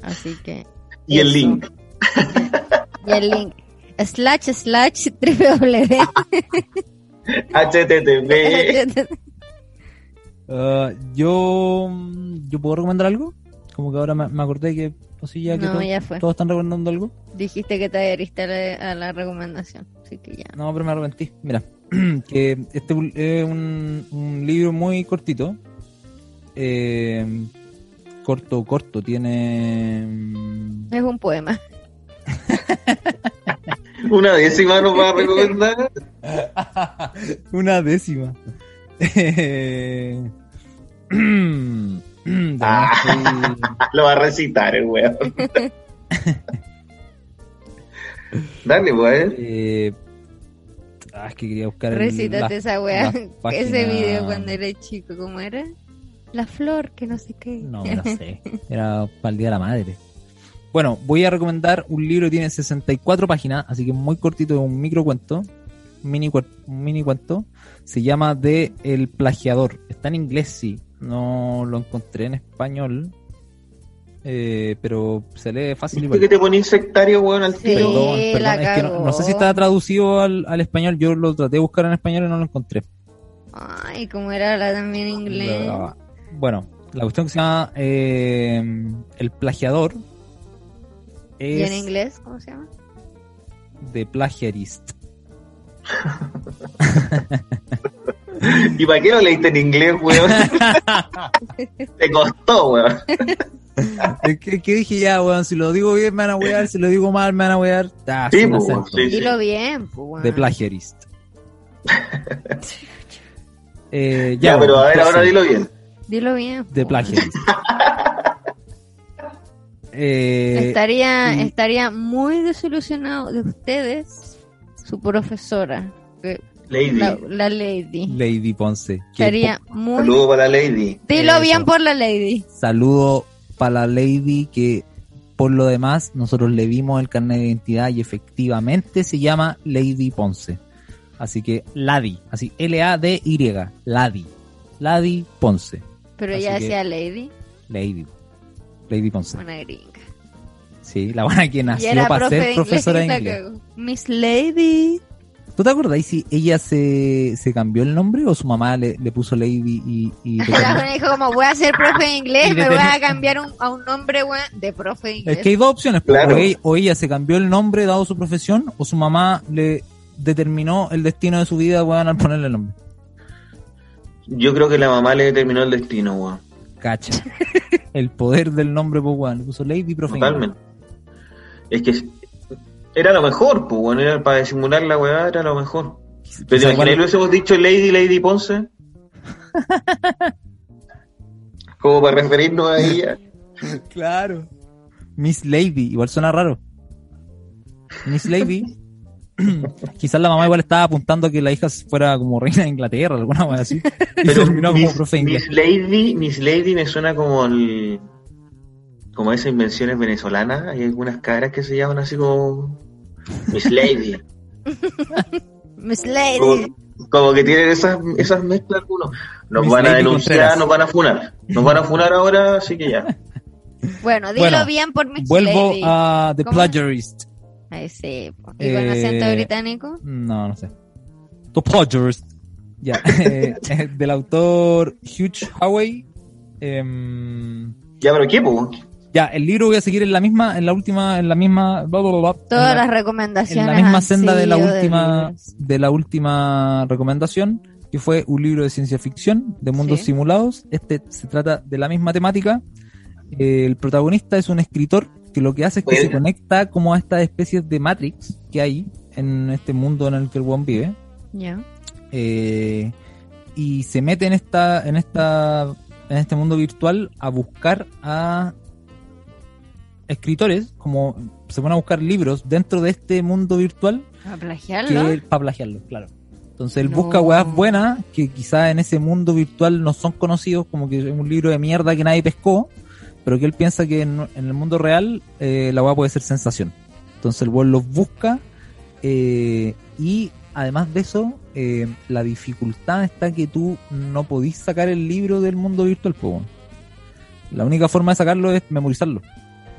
Así que. Y el link. Y el link. Slash slash www. HTTP. Ah, yo, yo puedo recomendar algo. Como que ahora me, me acordé que, pues sí, ya que No, todos- ya fue. todos están recomendando algo. Dijiste que te adheriste a la, a la recomendación. Así que ya. No, pero me arrepentí. Mira, que este es un, un libro muy cortito. Eh, corto, corto. Tiene. mm, Es un poema. Una décima nos va a recomendar. Una décima. Eh, Ah. Lo va a recitar el weón. Dale, pues. eh, ah, es que quería buscar el- Recítate la- esa weá. Ese video cuando eres chico, ¿cómo era? La flor, que no sé qué. No, no sé. Era para el Día de la Madre. Bueno, voy a recomendar un libro que tiene 64 páginas, así que muy cortito, un micro cuento, un mini, un mini cuento. Se llama De El Plagiador. Está en inglés, sí. No lo encontré en español, eh, pero se lee fácil y ¿Viste que te ponís sectario, weón, al Sí. tiro? Perdón, perdón, es que no, sé si está traducido al, al español. Yo lo traté de buscar en español y no lo encontré. Ay, como era la también en inglés. La- bueno, la cuestión que se llama eh, El Plagiador ¿Y es en inglés? ¿Cómo se llama? de Plagiarist. ¿Y para qué lo leíste en inglés, weón? Te costó, weón. Es que, que dije ya, weón, si lo digo bien me van a wear, si lo digo mal me van a wear. Ah, Sí, sin pues, sí, sí. Dilo bien, pues, weón. De Plagiarist. Eh, Ya, pero a ver, ahora dilo bien. Dilo bien. De pues. Plagiarist. Eh, Estaría, y- estaría muy desilusionado de ustedes, su profesora, que- Lady. la, la lady. Lady Ponce. Estaría muy... Saludo para la Lady. Dilo Eso. bien por la lady. Saludo para la Lady que por lo demás nosotros le vimos el carnet de identidad y efectivamente se llama Lady Ponce. Así que Ladi, así L-A-D-Y, Ladi. Ladi Ponce. Pero Así ella decía lady, Lady. Lady Ponce. una gringa. Sí, la buena que nació para ser profesora de inglés. Miss Lady. ¿Tú te acordás si ella se, se cambió el nombre o su mamá le, le puso Lady y, y le dijo como voy a ser profe de inglés, Y me voy a cambiar un- a un nombre de profe de Es inglés. que hay dos opciones. pues, Claro. O, ella, o ella se cambió el nombre dado su profesión o su mamá le determinó el destino de su vida weón, al ponerle el nombre. Yo creo que la mamá le determinó el destino, weón. Cacha. el poder del nombre, pues weón. Le puso Lady Profe. Totalmente. Es que era lo mejor, pues, bueno, era para disimular la weá, era lo mejor. Pero te que lo hubiésemos dicho Lady, Lady Ponce. Como para referirnos a ella. Claro. Miss Lady, igual suena raro. Miss Lady. Quizás la mamá igual estaba apuntando a que la hija fuera como reina de Inglaterra, alguna cosa así. Y Pero terminó como Miss, profe de inglés. Miss Lady, Miss Lady me suena como el, como esas invenciones venezolanas. Hay algunas caras que se llaman así como Miss Lady. Miss Lady. Como, como que tienen esas, esas mezclas algunos. Nos Miss van a Lady denunciar, Contreras. nos van a funar. Nos van a funar ahora, así que ya. Bueno, dilo Bueno, bien por Miss Vuelvo Lady. a The ¿Cómo? Plagiarist. Ay, sí. ¿Y con Eh, acento británico? No, no sé. The Plagiarist. Ya. eh, eh, del autor Hugh Howey. Em, Ya, pero ¿qué, po? Ya, el libro voy a seguir en la misma, en la última, en la misma. bla, bla, bla, bla, Todas en la- las recomendaciones. en la misma senda de la última de la última recomendación que fue un libro de ciencia ficción de mundos Sí. simulados este se trata de la misma temática Eh, el protagonista es un escritor que lo que hace es que Bueno. se conecta como a estas especies de Matrix que hay en este mundo en el que el one vive Ya. eh, y se mete en esta, en esta, en este mundo virtual a buscar a escritores, como se van a buscar libros dentro de este mundo virtual ¿A plagiarlo? para plagiarlo, claro. Entonces él No. busca weas buenas que quizás en ese mundo virtual no son conocidos, como que es un libro de mierda que nadie pescó, pero que él piensa que en, en el mundo real eh, la wea puede ser sensación. Entonces el weón los busca eh, y además de eso, eh, la dificultad está que tú no podís sacar el libro del mundo virtual, pues. La única forma de sacarlo es memorizarlo.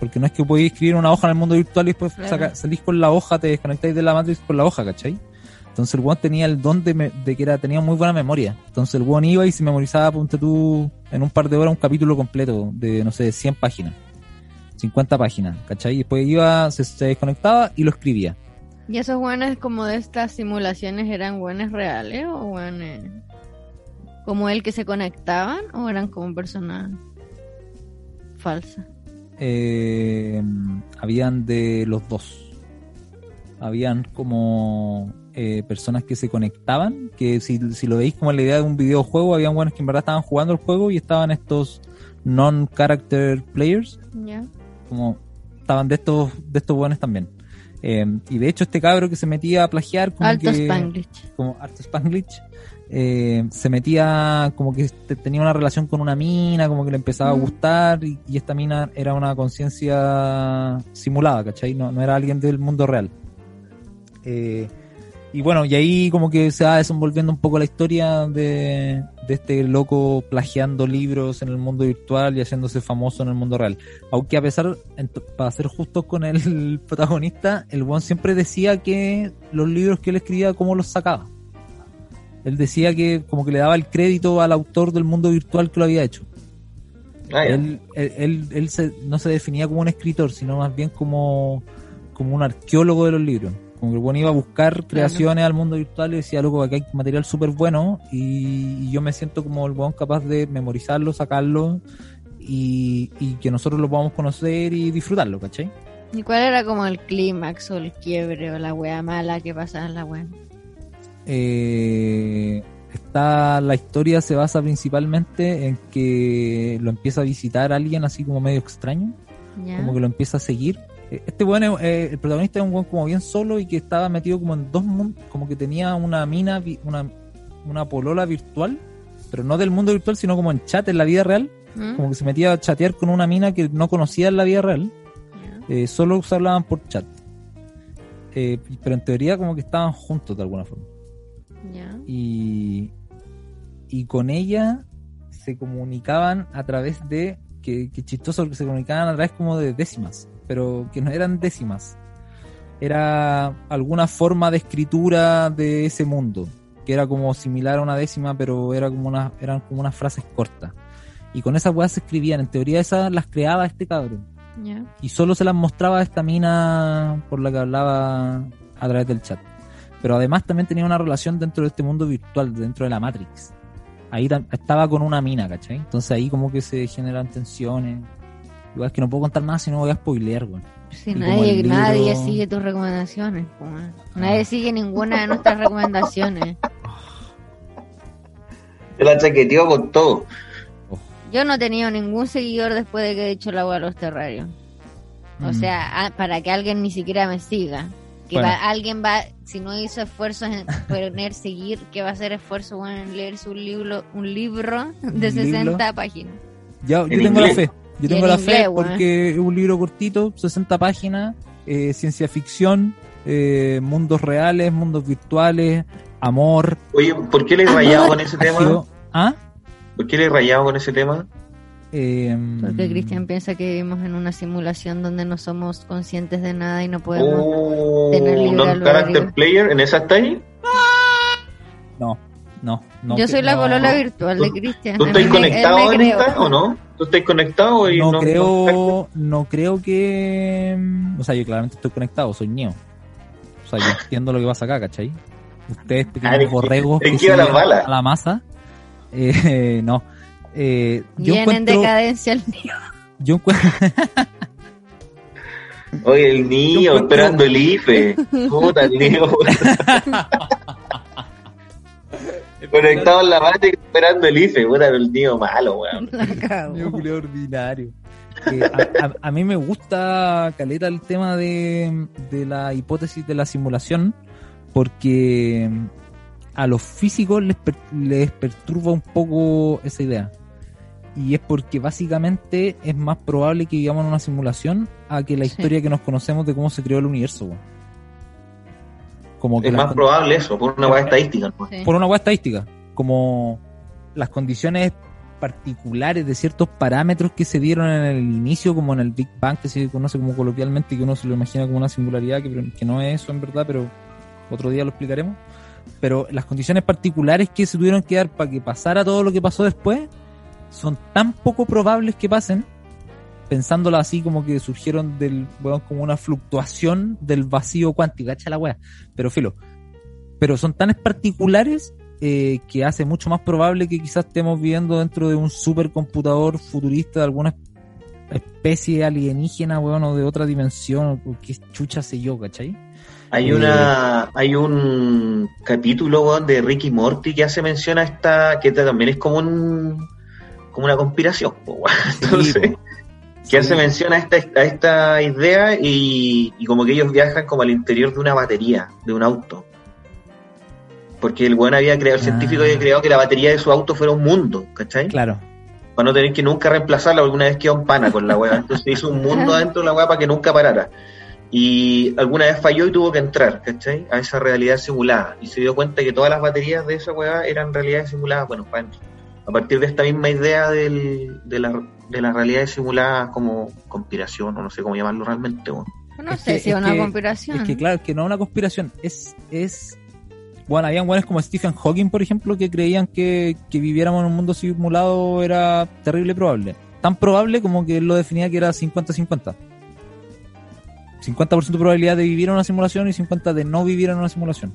Porque no es que podéis escribir una hoja en el mundo virtual y después Claro. saca- salís con la hoja, te desconectáis de la matriz con la hoja, ¿cachai? Entonces el weón tenía el don de, me- de que era, tenía muy buena memoria. Entonces el weón iba y se memorizaba, ponte tú, en un par de horas un capítulo completo de, no sé, 100 páginas. 50 páginas, ¿cachai? Y después iba, se, se desconectaba y lo escribía. ¿Y esos buenos como de estas simulaciones eran buenos reales o buenos como el que se conectaban o eran como personas falsas? Eh, habían de los dos. Habían como eh, personas que se conectaban, que si, si lo veis como la idea de un videojuego, habían buenos que en verdad estaban jugando el juego y estaban estos non-character players, ¿Ya? como estaban de estos de estos buenos también. Eh, y de hecho este cabro que se metía a plagiar como Alto que, Spanglish. como Art Spanglish, eh, se metía como que te- tenía una relación con una mina, como que le empezaba a Mm. gustar y, y esta mina era una conciencia simulada, ¿cachai? No, no era alguien del mundo real. Eh, y bueno, y ahí como que se va desenvolviendo un poco la historia de, de este loco plagiando libros en el mundo virtual y haciéndose famoso en el mundo real. Aunque a pesar, para ser justos con el protagonista, el buen siempre decía que los libros que él escribía, cómo los sacaba. Él decía que como que le daba el crédito al autor del mundo virtual que lo había hecho. Ah. Él, él, él- él se- no se definía como un escritor, sino más bien como, como un arqueólogo de los libros. Como que el bueno iba a buscar creaciones al mundo virtual y decía, loco, acá hay material súper bueno y, y yo me siento como el buen capaz de memorizarlo, sacarlo y, y que nosotros lo podamos conocer y disfrutarlo, ¿cachai? ¿Y cuál era como el clímax o el quiebre o la wea mala que pasaba en la wea? Eh, está la historia se basa principalmente en que lo empieza a visitar alguien así como medio extraño, como que lo empieza a seguir. Eh, Este bueno, el protagonista es un buen como bien solo y que estaba metido como en dos mundos, como que tenía una mina, una, una polola virtual, pero no del mundo virtual, sino como en chat en la vida real, ¿Mm? como que se metía a chatear con una mina que no conocía en la vida real, eh, solo se hablaban por chat. Eh, pero en teoría como que estaban juntos de alguna forma Y, y con ella se comunicaban a través de que, que chistoso que se comunicaban a través como de décimas pero que no eran décimas. Era alguna forma de escritura de ese mundo que era como similar a una décima pero era como una, eran como unas frases cortas. Y con esas weas se escribían en teoría esas las creaba este cabrón. Y solo se las mostraba a esta mina por la que hablaba a través del chat. Pero además también tenía una relación dentro de este mundo virtual, dentro de la Matrix. Ahí estaba con una mina, ¿cachai? Entonces ahí como que se generan tensiones. Igual es que no puedo contar más si no voy a spoilear, güey. Si nadie, libro- nadie sigue tus recomendaciones, man. nadie sigue ninguna de nuestras recomendaciones. Se la chaqueteó con todo. Yo no he tenido ningún seguidor después de que he dicho la agua a los terrarios. O Mm. sea, a- para que alguien ni siquiera me siga. Que Bueno. va- alguien va, si no hizo esfuerzos en poner seguir, que va a hacer esfuerzo bueno, en leerse un libro, un libro de Un libro. 60 páginas. Ya, yo En tengo la inglés. fe. Yo tengo en la inglés, fe güey. porque es un libro cortito, 60 páginas, eh, ciencia ficción, eh, mundos reales, mundos virtuales, amor. Oye, ¿por qué le he rayado con ese tema? ¿Ah? ¿Por qué le he rayado con ese tema? Eh, Porque Cristian piensa que vivimos en una simulación donde no somos conscientes de nada y no podemos. Oh, tener libre non-character albedrío. player, ¿en esa está ahí? No, no, no. Yo soy la no, polola virtual de Cristian. ¿Tú A estás conectado esta o no? ¿Tú estás conectado y No, no, creo, no creo que. mm, O sea, yo claramente estoy conectado, soy Neo. O sea, yo entiendo lo que pasa acá, ¿cachai? Ustedes, Ah, pequeños que- borregos que que iba la a la masa. Eh, no. Eh, yo Viene en decadencia el mío. Yo encuentro. Oye, el encuentro- esperando el IFE. Puta, el niño. Conectado en la Matrix esperando el IFE, puta, el tío malo, weón. Medio culiao ordinario. Que a, a- a mí me gusta, Caleta, el tema de, de la hipótesis de la simulación, porque a los físicos les, per- les perturba un poco esa idea. Y es porque básicamente es más probable que vivamos en una simulación a que la Sí. historia que nos conocemos de cómo se creó el universo. Como que Es más probable eso, por una weá estadística. ¿no? Sí. por una hueá estadística, como las condiciones particulares de ciertos parámetros que se dieron en el inicio, como en el Big Bang, que se conoce como coloquialmente, y que uno se lo imagina como una singularidad, que, que no es eso en verdad, pero otro día lo explicaremos. Pero las condiciones particulares que se tuvieron que dar para que pasara todo lo que pasó después son tan poco probables que pasen, pensándolo así como que surgieron del, weón, como una fluctuación del vacío cuántico, cacha la wea. Pero filo, pero son tan particulares eh, que hace mucho más probable que quizás estemos viviendo dentro de un supercomputador futurista de alguna especie alienígena, weón, o de otra dimensión, o qué chucha sé yo, ¿cachai? Hay Eh, una, hay un capítulo weón, de Ricky Morty que hace mención a esta, que también es como un, como una conspiración, weón. entonces, Sí, que hace Sí. mención a esta, a esta idea y, y como que ellos viajan como al interior de una batería, de un auto. Porque el weón había creado, el Ah. científico había creado que la batería de su auto fuera un mundo, ¿cachai? Claro. para no tener que nunca reemplazarla alguna vez quedó en pana con la weá. Entonces hizo un mundo adentro de la weá para que nunca parara. Y alguna vez falló y tuvo que entrar, ¿cachai? A esa realidad simulada. Y se dio cuenta que todas las baterías de esa weá eran realidades simuladas. Bueno, pa- a partir de esta misma idea del, de, la, de las realidades simuladas como conspiración, o no sé cómo llamarlo realmente. No Es sé que- si es es una que- conspiración. Es que claro, que no es una conspiración, es, es, bueno, habían buenos como Stephen Hawking, por ejemplo, que creían que, que viviéramos en un mundo simulado era terrible probable. Tan probable como que él lo definía que era 50-50. 50% de probabilidad de vivir en una simulación y 50% de no vivir en una simulación.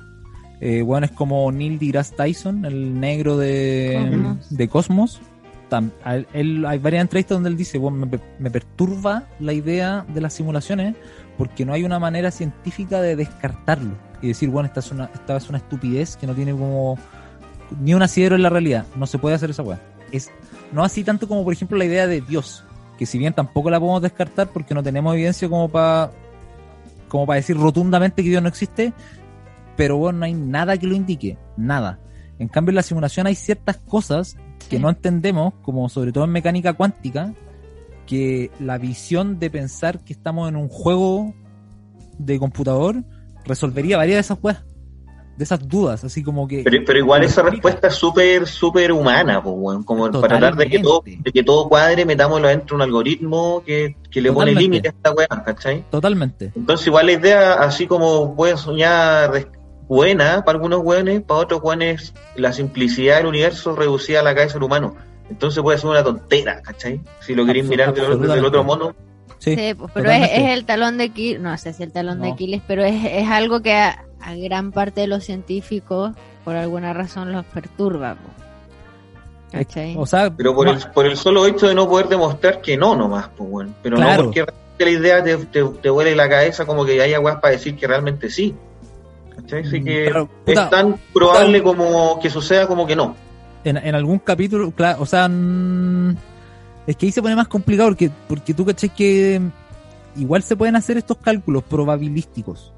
Eh, bueno, es como Neil deGrasse Tyson, el negro de Cosmos. de Cosmos. Tam- él- él- hay varias entrevistas donde él dice, bueno, me perturba la idea de las simulaciones porque no hay una manera científica de descartarlo y decir, bueno, esta es una, esta es una estupidez que no tiene como ni un asidero en la realidad. No se puede hacer esa weá. Es no así tanto como, por ejemplo, la idea de Dios, que si bien tampoco la podemos descartar porque no tenemos evidencia como para como para decir rotundamente que Dios no existe, pero bueno, no hay nada que lo indique, nada. En cambio, en la simulación hay ciertas cosas que Sí. no entendemos, como sobre todo en mecánica cuántica, que la visión de pensar que estamos en un juego de computador resolvería varias de esas weas, de esas dudas, así como que... Pero, pero igual esa explica. respuesta es súper, súper humana, pues. Como para tratar de que, todo, Totalmente. de que todo cuadre, metámoslo dentro de un algoritmo que, que le pone Totalmente. límite a esta weá, ¿cachai? Totalmente. Entonces igual la idea, así como puede soñar buena para algunos hueones, para otros hueones la simplicidad del universo reducida a la cabeza del humano. Entonces puede ser una tontera, ¿cachai? Si lo queréis mirar desde el- desde el otro mono. Sí, Sí, pues, pero es, el talón de Aquiles, no sé si el talón de. Aquiles, pero es, es algo que a, a gran parte de los científicos, por alguna razón, los perturba. po. ¿Cachai? O sea, Pero por, no- el, por el solo hecho de no poder demostrar que no nomás, pues bueno. Pero Claro. no porque realmente la idea te, te, te huele la cabeza como que haya weas para decir que realmente sí. ¿Cachai? Así Mm, que puta, es tan probable como que suceda como que no. en, en algún capítulo, claro, o sea, mm, es que ahí se pone más complicado porque, porque tú caché que igual se pueden hacer estos cálculos probabilísticos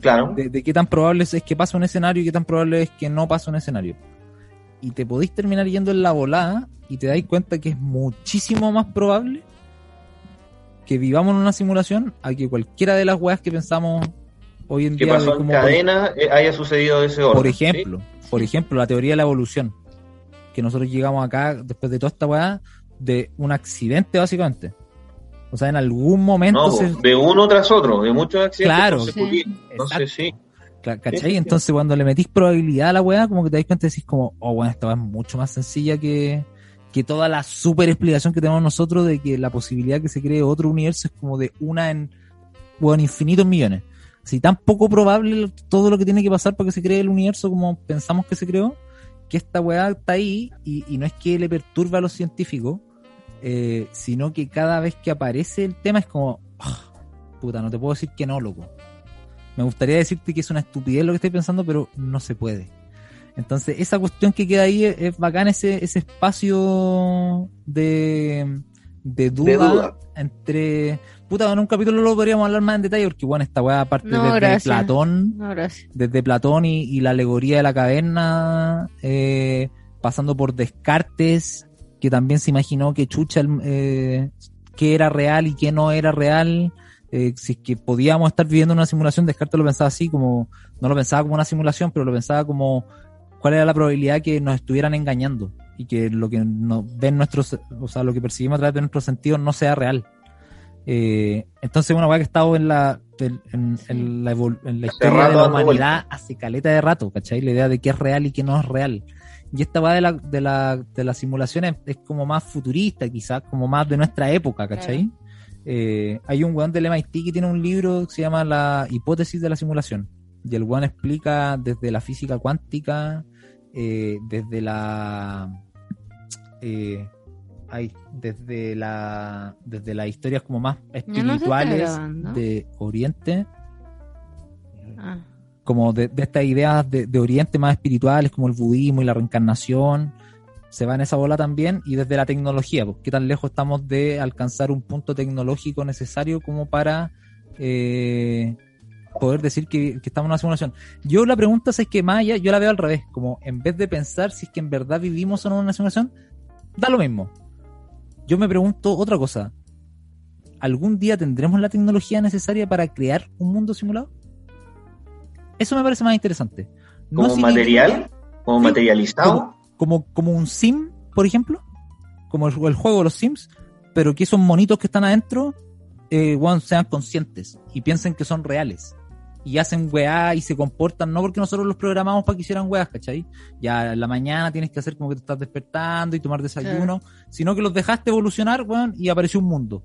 Claro. de, de qué tan probable es que pase un escenario y qué tan probable es que no pase un escenario. Y te podéis terminar yendo en la volada y te dais cuenta que es muchísimo más probable que vivamos en una simulación a que cualquiera de las weas que pensamos hoy en Que día de pasó en cómo- cadena eh, haya sucedido de ese orden. por ¿sí? ejemplo, por ejemplo, la teoría de la evolución. Que nosotros llegamos acá, después de toda esta weá, de un accidente, básicamente. O sea, en algún momento No, se. de uno tras otro, de muchos accidentes Claro. Entonces sí. ¿Cachai? Entonces, cuando le metís probabilidad a la weá, como que te das cuenta y decís, como, oh, bueno, esta weá es mucho más sencilla que, que toda la super explicación que tenemos nosotros de que la posibilidad que se cree otro universo es como de una en, bueno, infinitos millones. Si tan poco probable todo lo que tiene que pasar para que se cree el universo como pensamos que se creó, que esta weá está ahí y, y no es que le perturbe a los científicos, eh, sino que cada vez que aparece el tema es como, "Ah, puta, no te puedo decir que no, loco. Me gustaría decirte que es una estupidez lo que estoy pensando, pero no se puede. Entonces, esa cuestión que queda ahí es, es bacán, ese, ese espacio de, de duda, De duda. entre... Puta, en un capítulo lo podríamos hablar más en detalle, porque bueno, esta weá aparte No, desde gracias. Platón, No, desde Platón y, y la alegoría de la caverna, eh, pasando por Descartes, que también se imaginó que Chucha, eh, qué era real y qué no era real, eh, si es que podíamos estar viviendo una simulación, Descartes lo pensaba así, como, no lo pensaba como una simulación, pero lo pensaba como cuál era la probabilidad que nos estuvieran engañando y que lo que nos ven nuestros, o sea, lo que percibimos a través de nuestros sentidos no sea real. Eh, entonces, una weá que ha estado en la, en, en- en la, en la historia de la humanidad hace caleta de rato, ¿cachai? La idea de qué es real y qué no es real. Y esta weá de la, de la, de las simulaciones es como más futurista, quizás, como más de nuestra época, ¿cachai? Eh, hay un weón del MIT que tiene un libro que se llama La hipótesis de la simulación. Y el weón explica desde la física cuántica, eh, desde la. eh, ay, desde la. Desde las historias como más espirituales de Oriente, Ah, como de, de estas ideas de, de Oriente más espirituales, como el budismo y la reencarnación, se va en esa bola también, y desde la tecnología, pues, qué tan lejos estamos de alcanzar un punto tecnológico necesario como para eh, poder decir que, que estamos en una simulación. Yo la pregunta es que más allá, yo la veo al revés, como en vez de pensar si es que en verdad vivimos o no en una simulación, da lo mismo. Yo me pregunto otra cosa. ¿Algún día tendremos la tecnología necesaria para crear un mundo simulado? Eso me parece más interesante. No Como material, como Sí, materializado. como, como un sim, por ejemplo, como el, el juego de los sims, pero que esos monitos que están adentro eh, sean conscientes y piensen que son reales. Y hacen weá y se comportan, no porque nosotros los programamos para que hicieran weas, ¿cachai? Ya en la mañana tienes que hacer como que te estás despertando y tomar desayuno, sino que los dejaste evolucionar, weón, y apareció un mundo.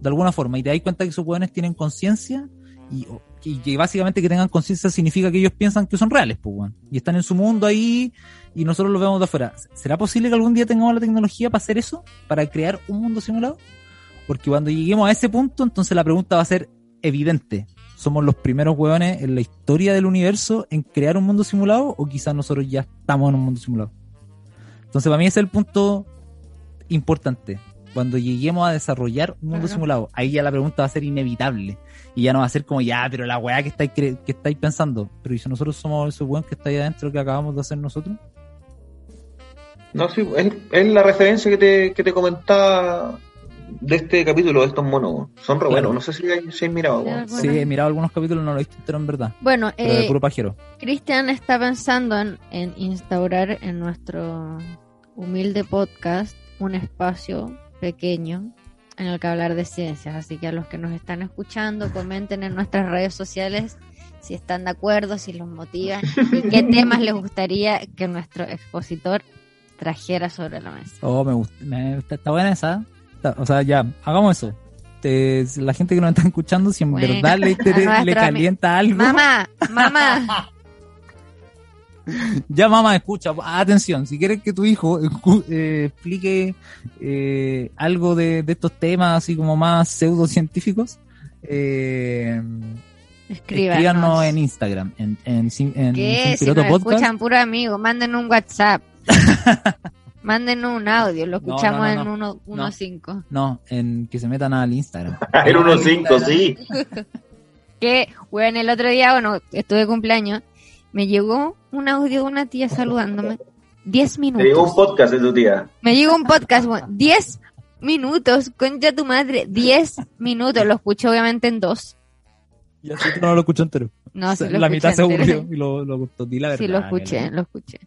De alguna forma. Y te das cuenta que esos weones tienen conciencia y, y que básicamente que tengan conciencia significa que ellos piensan que son reales, pues, weón. Y están en su mundo ahí y nosotros los vemos de afuera. ¿Será posible que algún día tengamos la tecnología para hacer eso? ¿Para crear un mundo simulado? Porque cuando lleguemos a ese punto, entonces la pregunta va a ser evidente. ¿Somos los primeros hueones en la historia del universo en crear un mundo simulado? ¿O quizás nosotros ya estamos en un mundo simulado? Entonces, para mí ese es el punto importante. Cuando lleguemos a desarrollar un mundo simulado, ahí ya la pregunta va a ser inevitable. Y ya no va a ser como, ya, pero la weá que estáis, que estáis pensando. Pero ¿y si nosotros somos esos weón que está ahí adentro que acabamos de hacer nosotros? No, sí, es, es la referencia que te, que te comentaba de este capítulo de estos monos. Son re Claro. buenos. No sé si hay, si hay mirado. Algo- Sí, he mirado algunos capítulos, no lo he visto en verdad. Bueno, Pero de eh, puro pajero. Cristian está pensando en, en instaurar en nuestro humilde podcast un espacio pequeño en el que hablar de ciencias. Así que a los que nos están escuchando, comenten en nuestras redes sociales si están de acuerdo, si los motivan y qué temas les gustaría que nuestro expositor trajera sobre la mesa. Oh, me gusta, me gusta- está buena esa. Está- o sea, ya, hagamos eso. Te- la gente que nos está escuchando, si en Bueno, verdad le, nuestro le calienta algo, Mamá, mamá. ya mamá, escucha, atención, si quieres que tu hijo eh, explique eh, algo de, de estos temas así como más pseudocientíficos, eh, Escríbanos. escríbanos en Instagram, en, en, Sin- en ¿Qué? Sin Si Piloto nos Podcast. escuchan puro amigo, manden un WhatsApp. manden un audio, lo No, no, escuchamos no, no. en uno- No. 1.5. No, en que se metan al Instagram. El 1.5, sí. Que, bueno, el otro día, bueno, estuve de cumpleaños, me llegó un audio de una tía saludándome. 10 Te llegó un minutos. podcast de tu tía. Me llegó un podcast, bueno, 10 minutos, concha tu madre, 10 minutos. Lo escuché obviamente en dos. Y así tú no lo escucho entero. No, sí lo la escuché mitad se aburrió y lo, lo cortó. Di la verdad. Sí, lo escuché, lo escuché.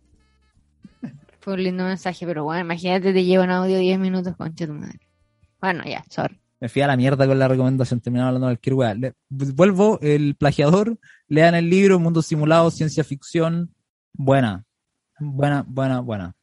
Fue un lindo mensaje, pero bueno, imagínate, te lleva un audio 10 minutos, concha tu madre. Bueno, ya, sorry. Me fui a la mierda con la recomendación, terminaba hablando de cualquier Vuelvo, el plagiador, lean el libro, Mundo Simulado, Ciencia Ficción. Buena. Buena, buena, buena.